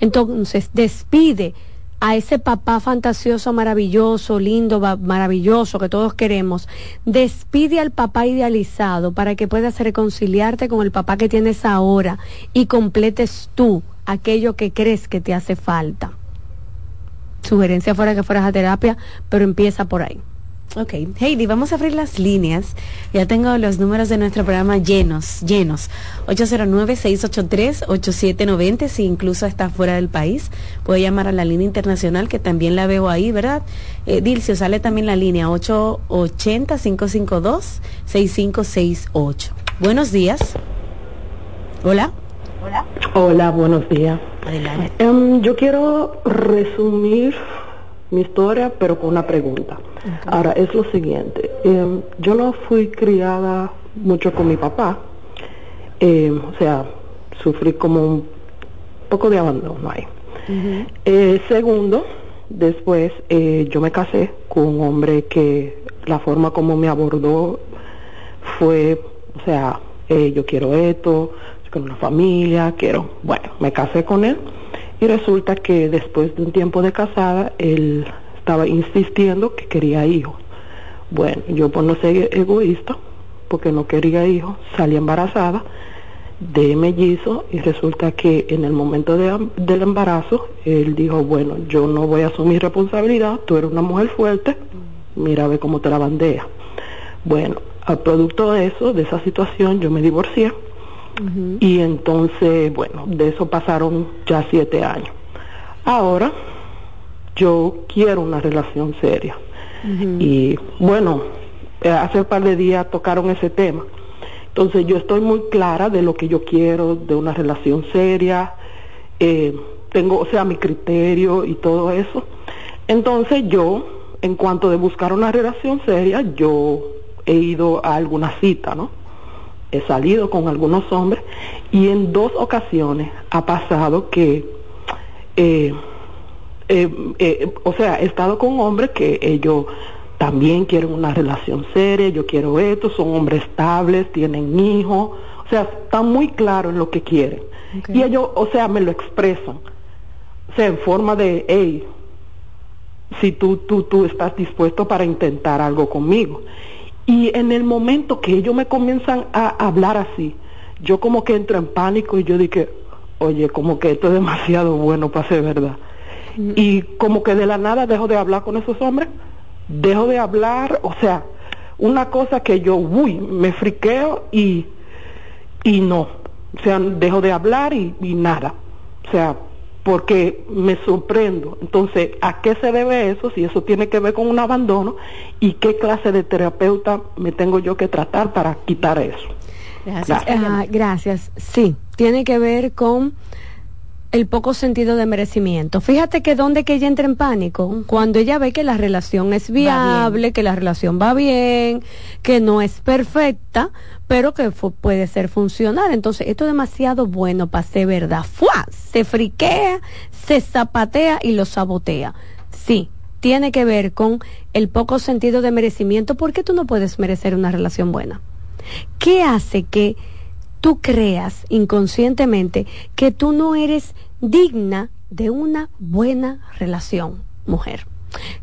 Entonces, despide a ese papá fantasioso, maravilloso, lindo, maravilloso que todos queremos, despide al papá idealizado para que puedas reconciliarte con el papá que tienes ahora y completes tú aquello que crees que te hace falta. Sugerencia fuera que fueras a terapia, pero empieza por ahí. Ok, Heidi, vamos a abrir las líneas. Ya tengo los números de nuestro programa llenos, llenos. 809-683-8790, si incluso está fuera del país. Puede llamar a la línea internacional, que también la veo ahí, ¿verdad? Eh, Dilcio, sale también la línea 880-552-6568. Buenos días. Hola. Hola. Hola, buenos días. Adelante. Em, yo quiero resumir mi historia, pero con una pregunta. Ahora, es lo siguiente, eh, yo no fui criada mucho con mi papá, eh, o sea, sufrí como un poco de abandono ahí. Eh, segundo, después eh, yo me casé con un hombre que la forma como me abordó fue, o sea, eh, yo quiero esto, con una familia, quiero, bueno, me casé con él y resulta que después de un tiempo de casada, él estaba insistiendo que quería hijos. Bueno, yo por no ser egoísta, porque no quería hijos, salí embarazada de mellizo y resulta que en el momento de- del embarazo él dijo, bueno, yo no voy a asumir responsabilidad, tú eres una mujer fuerte, mira a ver cómo te la bandea. Bueno, al producto de eso, de esa situación, yo me divorcié y entonces, bueno, de eso pasaron ya siete años. Ahora yo quiero una relación seria. Y bueno, eh, hace un par de días tocaron ese tema. Entonces yo estoy muy clara de lo que yo quiero, de una relación seria, eh, tengo, o sea, mi criterio y todo eso. Entonces yo, en cuanto de buscar una relación seria, yo he ido a alguna cita, ¿no? He salido con algunos hombres y en dos ocasiones ha pasado que, eh, eh, eh, o sea, he estado con hombres que ellos también quieren una relación seria, yo quiero esto, son hombres estables, tienen hijos, o sea, están muy claros en lo que quieren. Y ellos, o sea, me lo expresan, o sea, en forma de, hey, si tú, tú, tú estás dispuesto para intentar algo conmigo. Y en el momento que ellos me comienzan a hablar así, yo como que entro en pánico y yo dije, oye, como que esto es demasiado bueno para ser verdad. Y como que de la nada dejo de hablar con esos hombres, dejo de hablar, o sea, una cosa que yo, uy, me friqueo y, y no, o sea, dejo de hablar y, y nada, o sea, porque me sorprendo. Entonces, ¿a qué se debe eso? Si eso tiene que ver con un abandono y qué clase de terapeuta me tengo yo que tratar para quitar eso. Gracias. Ah, gracias. Sí, tiene que ver con el poco sentido de merecimiento. Fíjate que donde que ella entra en pánico, cuando ella ve que la relación es viable, que la relación va bien, que no es perfecta, pero que puede ser funcional. Entonces, esto es demasiado bueno para ser verdad. ¡Fua! Se friquea, se zapatea y lo sabotea. Sí, tiene que ver con el poco sentido de merecimiento. ¿Por qué tú no puedes merecer una relación buena? ¿Qué hace que tú creas inconscientemente que tú no eres digna de una buena relación, mujer?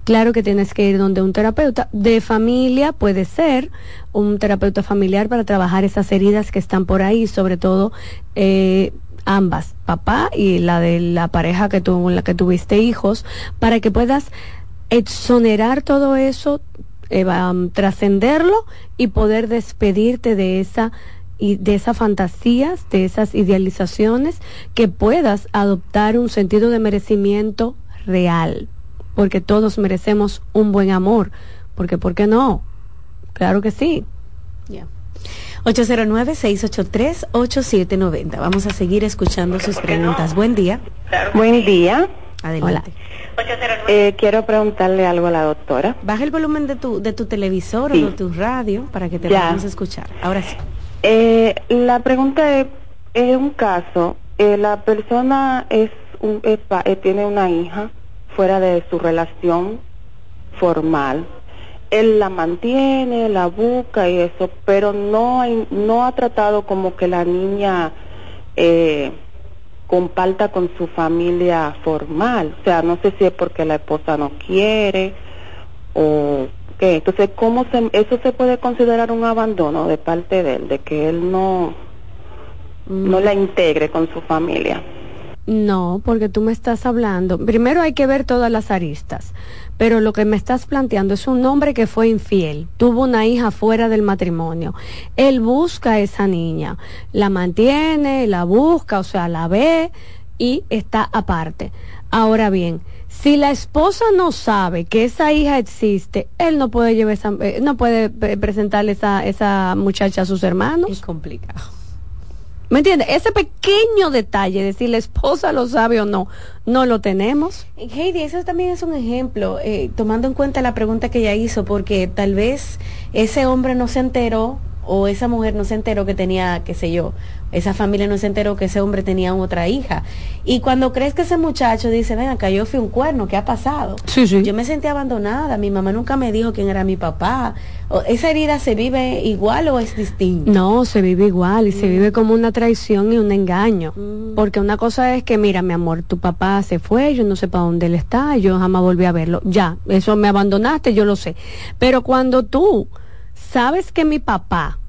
Claro que tienes que ir donde un terapeuta de familia puede ser un terapeuta familiar para trabajar esas heridas que están por ahí, sobre todo eh, ambas, papá y la de la pareja que con la que tuviste hijos, para que puedas exonerar todo eso, eh, trascenderlo y poder despedirte de esa y de esas fantasías, de esas idealizaciones, que puedas adoptar un sentido de merecimiento real, porque todos merecemos un buen amor, porque ¿por qué no? Claro que sí. 809-683-8790. Vamos a seguir escuchando sus preguntas. Buen día. Buen día. Adelante. Eh, quiero preguntarle algo a la doctora. Baja el volumen de tu, de tu televisor Sí. o de tu radio para que te podamos escuchar. Ahora sí. Eh, la pregunta es, en un caso, eh, la persona es, un, es eh, tiene una hija fuera de su relación formal. Él la mantiene, la busca y eso, pero no, hay- no ha tratado como que la niña eh, comparta con su familia formal. O sea, no sé si es porque la esposa no quiere o qué. Entonces, ¿cómo eso se puede considerar un abandono de parte de él, de que él no, no la integre con su familia? No, porque tú me estás hablando. Primero hay que ver todas las aristas, pero lo que me estás planteando es un hombre que fue infiel, tuvo una hija fuera del matrimonio. Él busca a esa niña, la mantiene, la busca, o sea, la ve y está aparte. Ahora bien, si la esposa no sabe que esa hija existe, él no puede llevar esa, eh, no puede pre- presentarle esa, esa muchacha a sus hermanos. Es complicado. ¿Me entiendes? Ese pequeño detalle, de si la esposa lo sabe o no, no lo tenemos. Heidi, eso también es un ejemplo, eh, tomando en cuenta la pregunta que ella hizo, porque tal vez ese hombre no se enteró o esa mujer no se enteró que tenía, qué sé yo, esa familia no se enteró que ese hombre tenía otra hija. Y cuando crees que ese muchacho dice, ven acá, yo fui un cuerno, ¿qué ha pasado? Sí, sí. Yo me sentí abandonada, mi mamá nunca me dijo quién era mi papá. ¿Esa herida se vive igual o es distinta? No, se vive igual y se vive como una traición y un engaño. Porque una cosa es que, mira, mi amor, tu papá se fue, yo no sé para dónde él está, yo jamás volví a verlo. Ya, eso me abandonaste, yo lo sé. Pero cuando tú sabes que mi papá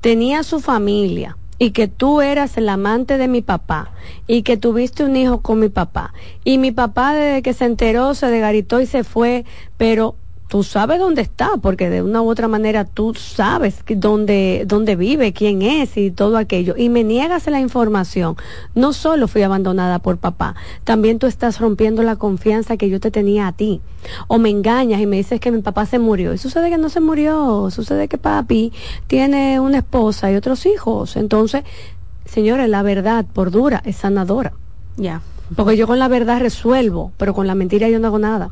tenía su familia y que tú eras el amante de mi papá y que tuviste un hijo con mi papá y mi papá desde que se enteró se degaritó y se fue, pero tú sabes dónde está, porque de una u otra manera tú sabes que- dónde, dónde vive, quién es y todo aquello, y me niegas la información. No solo fui abandonada por papá, también tú estás rompiendo la confianza que yo te tenía a ti. O me engañas y me dices que mi papá se murió. Y sucede que no se murió, sucede que papi tiene una esposa y otros hijos. Entonces, señores, la verdad, por dura, es sanadora. Ya. Porque yo con la verdad resuelvo, pero con la mentira yo no hago nada.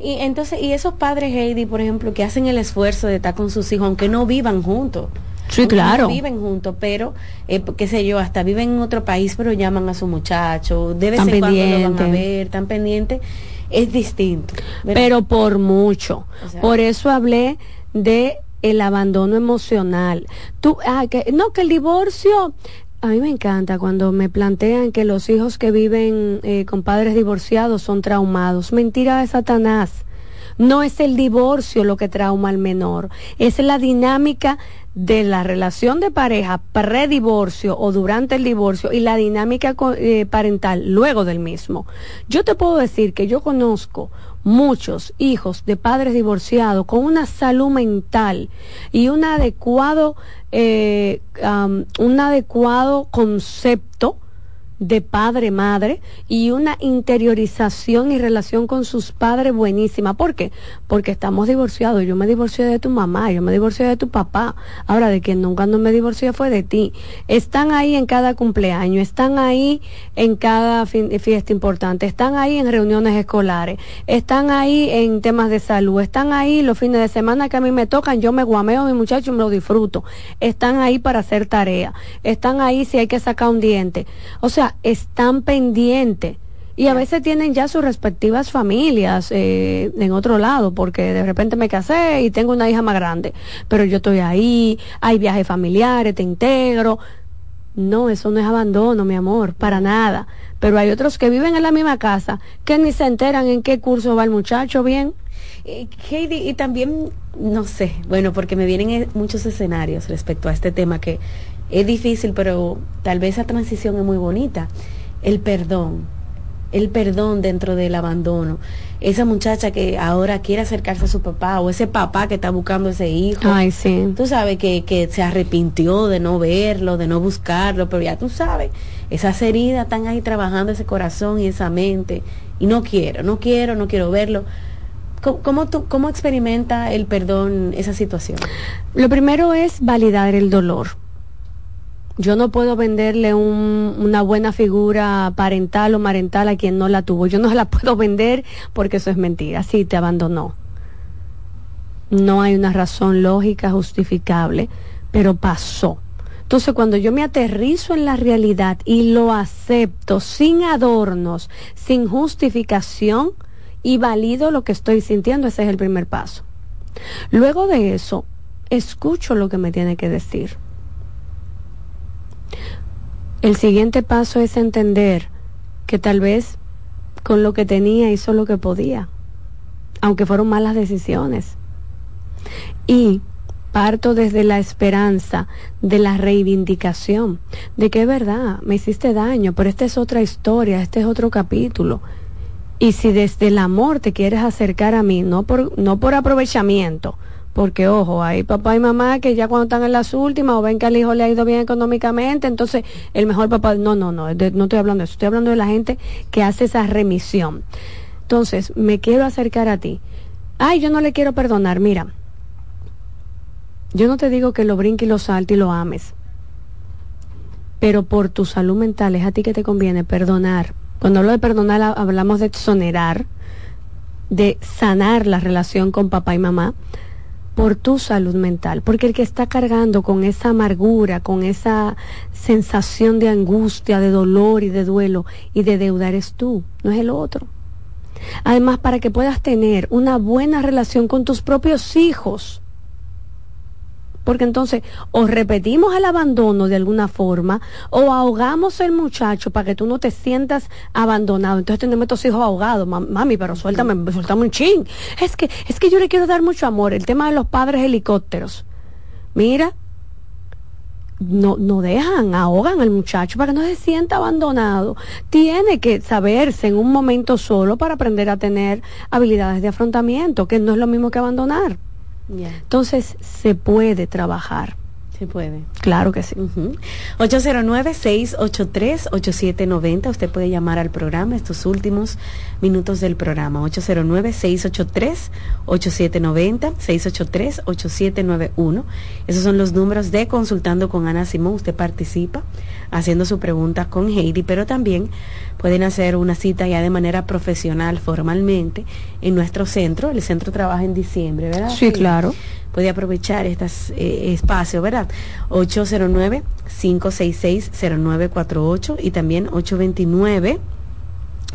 Y entonces, y esos padres, Heidi, por ejemplo, que hacen el esfuerzo de estar con sus hijos, aunque no vivan juntos. Sí, claro. No viven juntos, pero, eh, qué sé yo, hasta viven en otro país, pero llaman a su muchacho, de vez Tan en cuando lo van a ver, tan pendiente, es distinto. ¿verdad? pero por mucho. O sea- por eso hablé de el abandono emocional. Tú, ah, que, no, que el divorcio, a mí me encanta cuando me plantean que los hijos que viven eh, con padres divorciados son traumados. Mentira de Satanás. No es el divorcio lo que trauma al menor, es la dinámica de la relación de pareja predivorcio o durante el divorcio y la dinámica eh, parental luego del mismo. Yo te puedo decir que yo conozco muchos hijos de padres divorciados con una salud mental y un adecuado, eh, un adecuado concepto de padre madre y una interiorización y relación con sus padres buenísima. ¿Por qué? Porque estamos divorciados. Yo me divorcié de tu mamá, yo me divorcié de tu papá. Ahora de quien nunca no me divorcié fue de ti. Están ahí en cada cumpleaños, están ahí en cada fin- fiesta importante, están ahí en reuniones escolares, están ahí en temas de salud, están ahí los fines de semana que a mí me tocan, yo me guameo a mi muchacho y me lo disfruto. Están ahí para hacer tarea, están ahí si hay que sacar un diente. O sea, están pendientes. Y a veces tienen ya sus respectivas familias eh, en otro lado, porque de repente me casé y tengo una hija más grande, pero yo estoy ahí, hay viajes familiares, te integro. No, eso no es abandono, mi amor, para nada. Pero hay otros que viven en la misma casa, que ni se enteran en qué curso va el muchacho bien. Eh, Heidi, y también, no sé, bueno, porque me vienen eh, muchos escenarios respecto a este tema que es difícil, pero tal vez esa transición es muy bonita. El perdón, el perdón dentro del abandono. Esa muchacha que ahora quiere acercarse a su papá o ese papá que está buscando ese hijo. Ay, sí. Tú sabes que, que se arrepintió de no verlo, de no buscarlo, pero ya tú sabes, esas heridas están ahí trabajando ese corazón y esa mente. Y no quiero, no quiero, no quiero verlo. ¿Cómo, cómo, tú, cómo experimenta el perdón esa situación? Lo primero es validar el dolor. Yo no puedo venderle un- una buena figura parental o marental a quien no la tuvo. Yo no la <laughs> puedo vender porque eso es mentira. Sí, te abandonó. No hay una razón lógica justificable, pero pasó. Entonces, cuando yo me aterrizo en la realidad y lo acepto sin adornos, sin justificación y valido lo que estoy sintiendo, ese es el primer paso. Luego de eso, escucho lo que me tiene que decir. El siguiente paso es entender que tal vez con lo que tenía hizo lo que podía, aunque fueron malas decisiones. Y parto desde la esperanza de la reivindicación, de que es verdad, me hiciste daño, pero esta es otra historia, este es otro capítulo. Y si desde el amor te quieres acercar a mí, no por, no por aprovechamiento, porque ojo, hay papá y mamá que ya cuando están en las últimas o ven que al hijo le ha ido bien económicamente, entonces el mejor papá, no, no, no, no estoy hablando de eso, estoy hablando de la gente que hace esa remisión. Entonces, me quiero acercar a ti. Ay, yo no le quiero perdonar, mira. Yo no te digo que lo brinque y lo salte y lo ames. pero por tu salud mental es a ti que te conviene perdonar. Cuando hablo de perdonar ha- hablamos de exonerar, de sanar la relación con papá y mamá por tu salud mental, porque el que está cargando con esa amargura, con esa sensación de angustia, de dolor y de duelo y de deuda eres tú, no es el otro. Además, para que puedas tener una buena relación con tus propios hijos, porque entonces o repetimos el abandono de alguna forma o ahogamos el muchacho para que tú no te sientas abandonado. Entonces tenemos estos hijos ahogados, "Mam- mami, pero suéltame, suéltame un chin. Es que, es que yo le quiero dar mucho amor. El tema de los padres helicópteros. Mira, no, no dejan, ahogan al muchacho para que no se sienta abandonado. Tiene que saberse en un momento solo para aprender a tener habilidades de afrontamiento, que no es lo mismo que abandonar. Entonces se puede trabajar. Se puede. Claro que sí. 809-683-8790. Usted puede llamar al programa estos últimos minutos del programa. 809-683-8790, 683-8791. Esos son los números de Consultando con Ana Simón. Usted participa haciendo su pregunta con Heidi, pero también pueden hacer una cita ya de manera profesional, formalmente, en nuestro centro. El centro trabaja en diciembre, ¿verdad? Sí, claro. Puede aprovechar este espacio, ¿verdad? 809-566-0948 y también 829.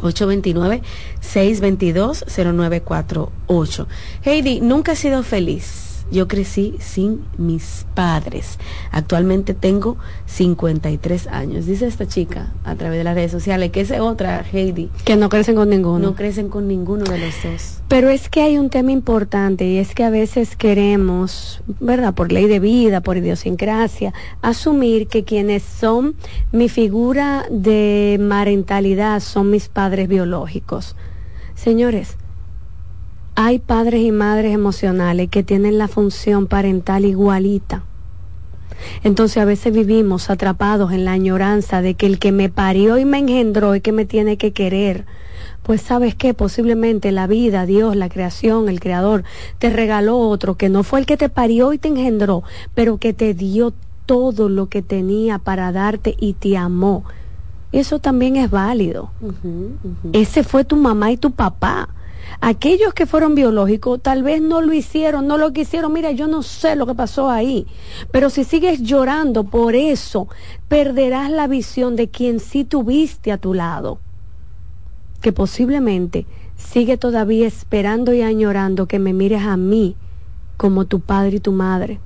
829-622-0948. Heidi, nunca he sido feliz. Yo crecí sin mis padres. Actualmente tengo 53 años. Dice esta chica a través de las redes sociales que es otra, Heidi. Que no crecen con ninguno. No crecen con ninguno de los dos. Pero es que hay un tema importante y es que a veces queremos, ¿verdad? Por ley de vida, por idiosincrasia, asumir que quienes son mi figura de parentalidad son mis padres biológicos. Señores, hay padres y madres emocionales que tienen la función parental igualita. Entonces a veces vivimos atrapados en la añoranza de que el que me parió y me engendró es que me tiene que querer. Pues sabes que posiblemente la vida, Dios, la creación, el creador, te regaló otro que no fue el que te parió y te engendró, pero que te dio todo lo que tenía para darte y te amó. Eso también es válido. Ese fue tu mamá y tu papá. Aquellos que fueron biológicos tal vez no lo hicieron, no lo quisieron. Mira, yo no sé lo que pasó ahí. Pero si sigues llorando por eso, perderás la visión de quien sí tuviste a tu lado. Que posiblemente sigue todavía esperando y añorando que me mires a mí como tu padre y tu madre.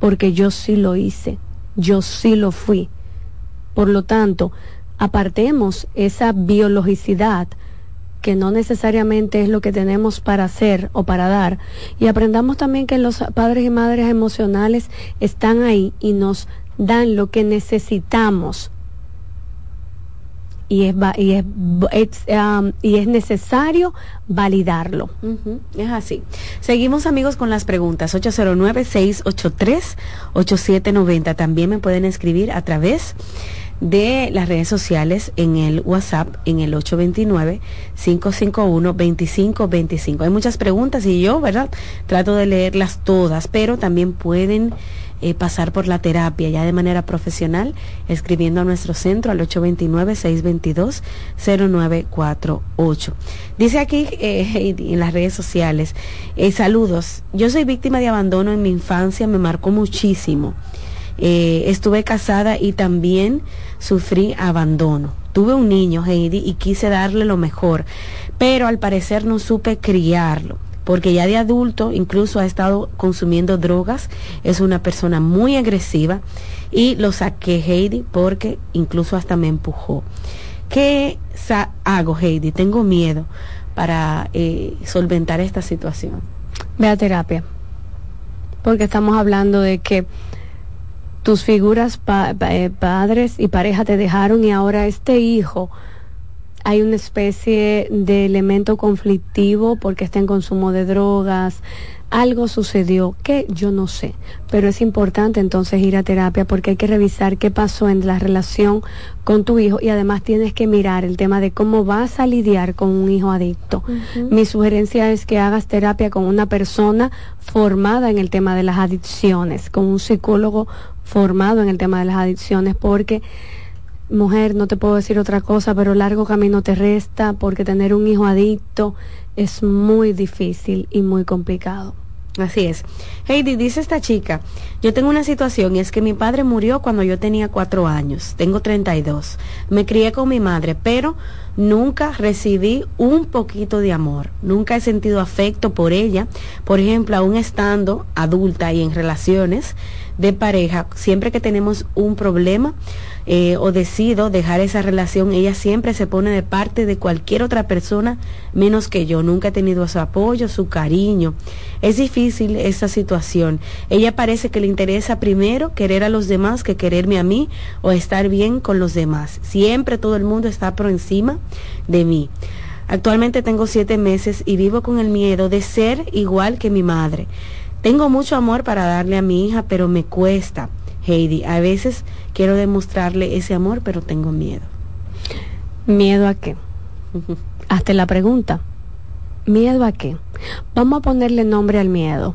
Porque yo sí lo hice, yo sí lo fui. Por lo tanto, apartemos esa biologicidad que no necesariamente es lo que tenemos para hacer o para dar, y aprendamos también que los padres y madres emocionales están ahí y nos dan lo que necesitamos. Y es, y es, um, y es necesario validarlo. Es así. Seguimos amigos con las preguntas. 809-683-8790. También me pueden escribir a través de las redes sociales en el WhatsApp en el 829-551-2525. Hay muchas preguntas y yo, ¿verdad? Trato de leerlas todas, pero también pueden eh, pasar por la terapia ya de manera profesional escribiendo a nuestro centro al 829-622-0948. Dice aquí eh, <laughs> en las redes sociales, eh, saludos, yo soy víctima de abandono en mi infancia, me marcó muchísimo. Eh, estuve casada y también sufrí abandono. Tuve un niño, Heidi, y quise darle lo mejor, pero al parecer no supe criarlo, porque ya de adulto incluso ha estado consumiendo drogas, es una persona muy agresiva y lo saqué, Heidi, porque incluso hasta me empujó. ¿Qué hago, Heidi? Tengo miedo para eh, solventar esta situación. Ve a terapia. Porque estamos hablando de que tus figuras pa- pa- eh, padres y pareja te dejaron y ahora este hijo hay una especie de elemento conflictivo porque está en consumo de drogas, algo sucedió que yo no sé, pero es importante entonces ir a terapia porque hay que revisar qué pasó en la relación con tu hijo y además tienes que mirar el tema de cómo vas a lidiar con un hijo adicto. Mi sugerencia es que hagas terapia con una persona formada en el tema de las adicciones, con un psicólogo formado en el tema de las adicciones porque mujer, no te puedo decir otra cosa, pero largo camino te resta porque tener un hijo adicto es muy difícil y muy complicado. Así es. Heidi, dice esta chica, yo tengo una situación y es que mi padre murió cuando yo tenía cuatro años, tengo 32. Me crié con mi madre, pero nunca recibí un poquito de amor, nunca he sentido afecto por ella. Por ejemplo, aún estando adulta y en relaciones de pareja, siempre que tenemos un problema, eh, o decido dejar esa relación, ella siempre se pone de parte de cualquier otra persona menos que yo. Nunca he tenido su apoyo, su cariño. Es difícil esa situación. Ella parece que le interesa primero querer a los demás que quererme a mí o estar bien con los demás. Siempre todo el mundo está por encima de mí. Actualmente tengo siete meses y vivo con el miedo de ser igual que mi madre. Tengo mucho amor para darle a mi hija, pero me cuesta. Heidi. A veces quiero demostrarle ese amor, pero tengo miedo. ¿Miedo a qué? <laughs> Hazte la pregunta. ¿Miedo a qué? Vamos a ponerle nombre al miedo.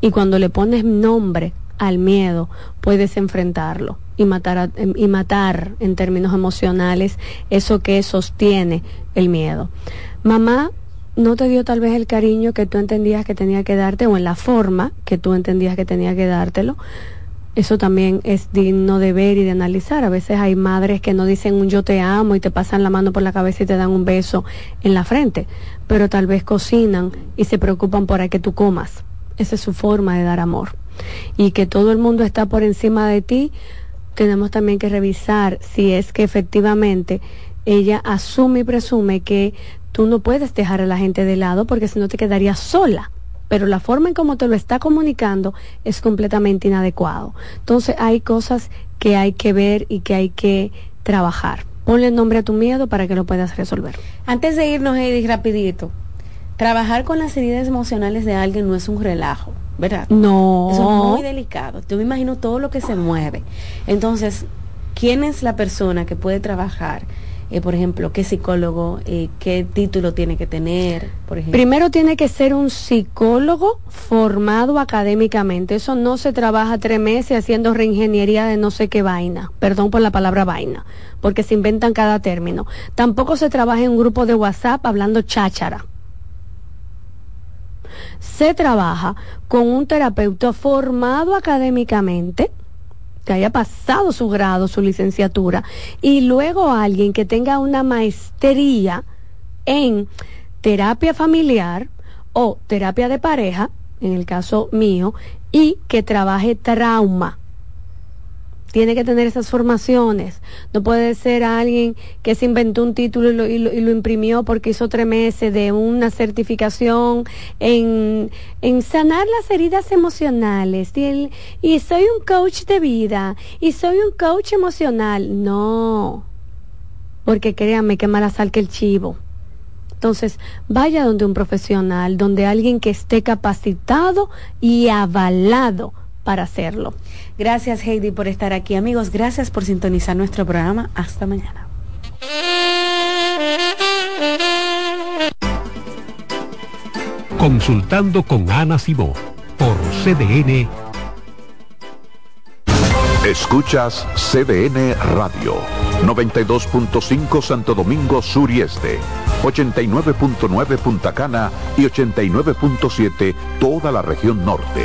Y cuando le pones nombre al miedo, puedes enfrentarlo y matar, y matar en términos emocionales eso que sostiene el miedo. Mamá no te dio tal vez el cariño que tú entendías que tenía que darte o en la forma que tú entendías que tenía que dártelo eso también es digno de ver y de analizar. A veces hay madres que no dicen un yo te amo y te pasan la mano por la cabeza y te dan un beso en la frente, pero tal vez cocinan y se preocupan por que tú comas. Esa es su forma de dar amor. Y que todo el mundo está por encima de ti, tenemos también que revisar si es que efectivamente ella asume y presume que tú no puedes dejar a la gente de lado porque si no te quedarías sola pero la forma en cómo te lo está comunicando es completamente inadecuado. Entonces hay cosas que hay que ver y que hay que trabajar. Ponle nombre a tu miedo para que lo puedas resolver. Antes de irnos, Edith, rapidito, trabajar con las heridas emocionales de alguien no es un relajo, ¿verdad? No. Eso es muy delicado. Yo me imagino todo lo que se mueve. Entonces, ¿quién es la persona que puede trabajar? Eh, por ejemplo, qué psicólogo, eh, qué título tiene que tener, por ejemplo. Primero tiene que ser un psicólogo formado académicamente. Eso no se trabaja tres meses haciendo reingeniería de no sé qué vaina. Perdón por la palabra vaina, porque se inventan cada término. Tampoco se trabaja en un grupo de WhatsApp hablando cháchara se trabaja con un terapeuta formado académicamente que haya pasado su grado, su licenciatura, y luego alguien que tenga una maestría en terapia familiar o terapia de pareja, en el caso mío, y que trabaje trauma tiene que tener esas formaciones. No puede ser alguien que se inventó un título y lo, imprimió porque hizo tres meses de una certificación en, sanar las heridas emocionales. Y, y soy un coach de vida y soy un coach emocional. No, porque créanme que mala sal que el chivo. Entonces, vaya donde un profesional, donde alguien que esté capacitado y avalado para hacerlo. Gracias Heidi por estar aquí amigos, gracias por sintonizar nuestro programa. Hasta mañana. Consultando con Ana Simó por CDN. Escuchas CDN Radio, 92.5 Santo Domingo Sur y Este, 89.9 Punta Cana y 89.7 toda la región norte.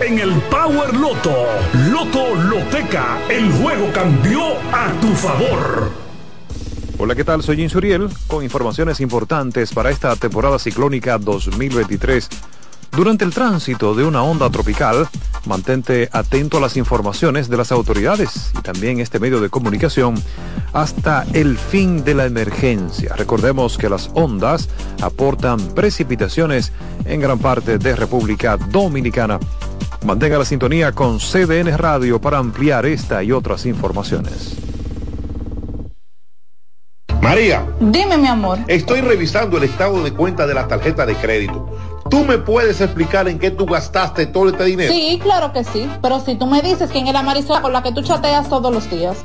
en el Power Loto. Loto Loteca, el juego cambió a tu favor. Hola, ¿qué tal? Soy Insuriel con informaciones importantes para esta temporada ciclónica 2023. Durante el tránsito de una onda tropical, mantente atento a las informaciones de las autoridades y también este medio de comunicación hasta el fin de la emergencia. Recordemos que las ondas aportan precipitaciones en gran parte de República Dominicana. Mantenga la sintonía con CDN Radio para ampliar esta y otras informaciones. María. Dime, mi amor. Estoy revisando el estado de cuenta de la tarjeta de crédito. ¿Tú me puedes explicar en qué tú gastaste todo este dinero? Sí, claro que sí. Pero si tú me dices quién es la Marisol con la que tú chateas todos los días.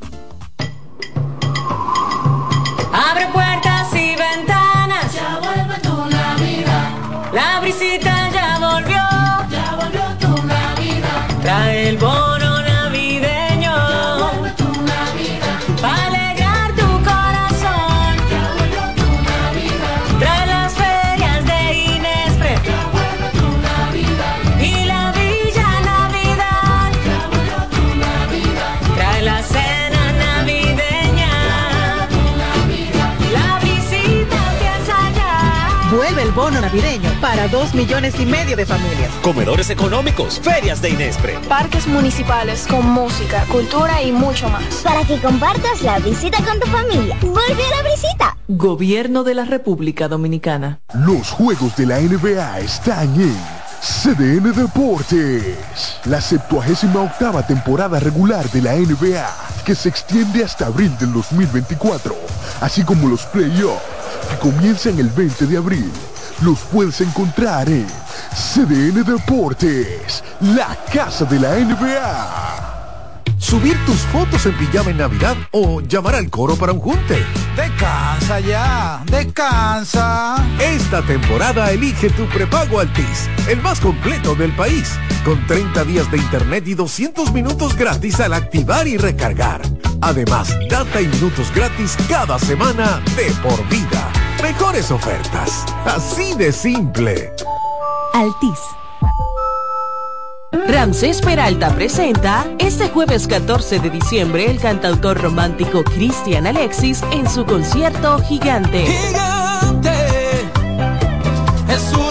Abre puertas y ventanas. Ya vuelve tu Navidad. La brisita ya volvió. Ya volvió tu Navidad. Trae navideño para dos millones y medio de familias. Comedores económicos, ferias de Inespre. Parques municipales con música, cultura y mucho más. Para que compartas la visita con tu familia. Vuelve a la visita. Gobierno de la República Dominicana. Los juegos de la NBA están en CDN Deportes. La 78 octava temporada regular de la NBA, que se extiende hasta abril del 2024, así como los playoffs, que comienzan el 20 de abril. Los puedes encontrar en CDN Deportes, la casa de la NBA. Subir tus fotos en pijama en Navidad o llamar al coro para un junte. Descansa ya, descansa. Esta temporada elige tu prepago Altis, el más completo del país, con 30 días de internet y 200 minutos gratis al activar y recargar. Además, data y minutos gratis cada semana de por vida. Mejores ofertas, así de simple. Altis. Ramsés Peralta presenta este jueves 14 de diciembre el cantautor romántico Cristian Alexis en su concierto Gigante. Gigante, es un.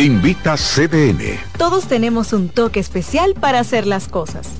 Invita CDN. Todos tenemos un toque especial para hacer las cosas.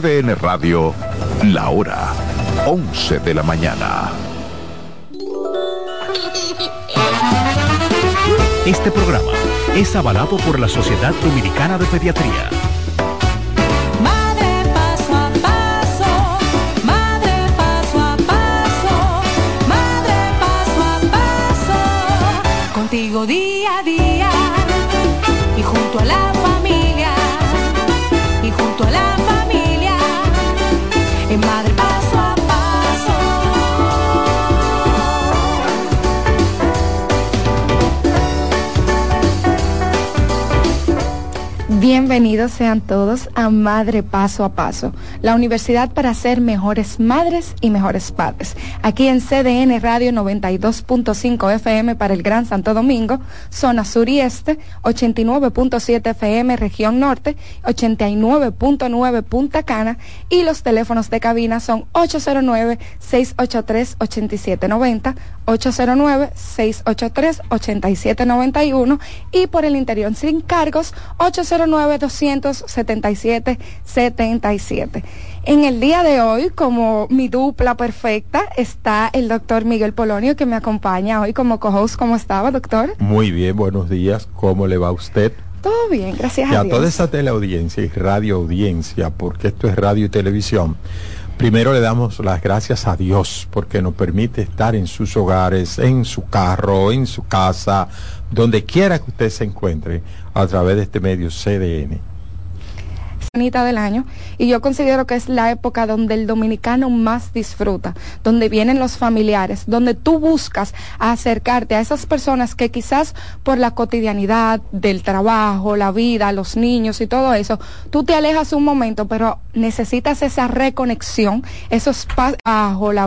CDN Radio, la hora 11 de la mañana. Este programa Es avalado por la Sociedad Dominicana de Pediatría. Madre paso a paso, madre paso a paso, madre paso a paso, contigo día Bienvenidos sean todos a Madre Paso a Paso, la universidad para ser mejores madres y mejores padres. Aquí en CDN Radio 92.5 FM para el Gran Santo Domingo, zona sur y este, 89.7 FM región norte, 89.9 Punta Cana y los teléfonos de cabina son 809-683-8790, 809-683-8791 y por el interior sin cargos 809-277-77. En el día de hoy, como mi dupla perfecta, está el doctor Miguel Polonio que me acompaña hoy como co-host. ¿Cómo estaba, doctor? Muy bien, buenos días. ¿Cómo le va a usted? Todo bien, gracias Y a a Dios. toda esa teleaudiencia y radioaudiencia, porque esto es radio y televisión, primero le damos las gracias a Dios porque nos permite estar en sus hogares, en su carro, en su casa, donde quiera que usted se encuentre, a través de este medio CDN. Sanita del año y yo considero que es la época donde el dominicano más disfruta, donde vienen los familiares, donde tú buscas acercarte a esas personas que quizás por la cotidianidad del trabajo, la vida, los niños y todo eso, tú te alejas un momento, pero necesitas esa reconexión, esos pasos bajo la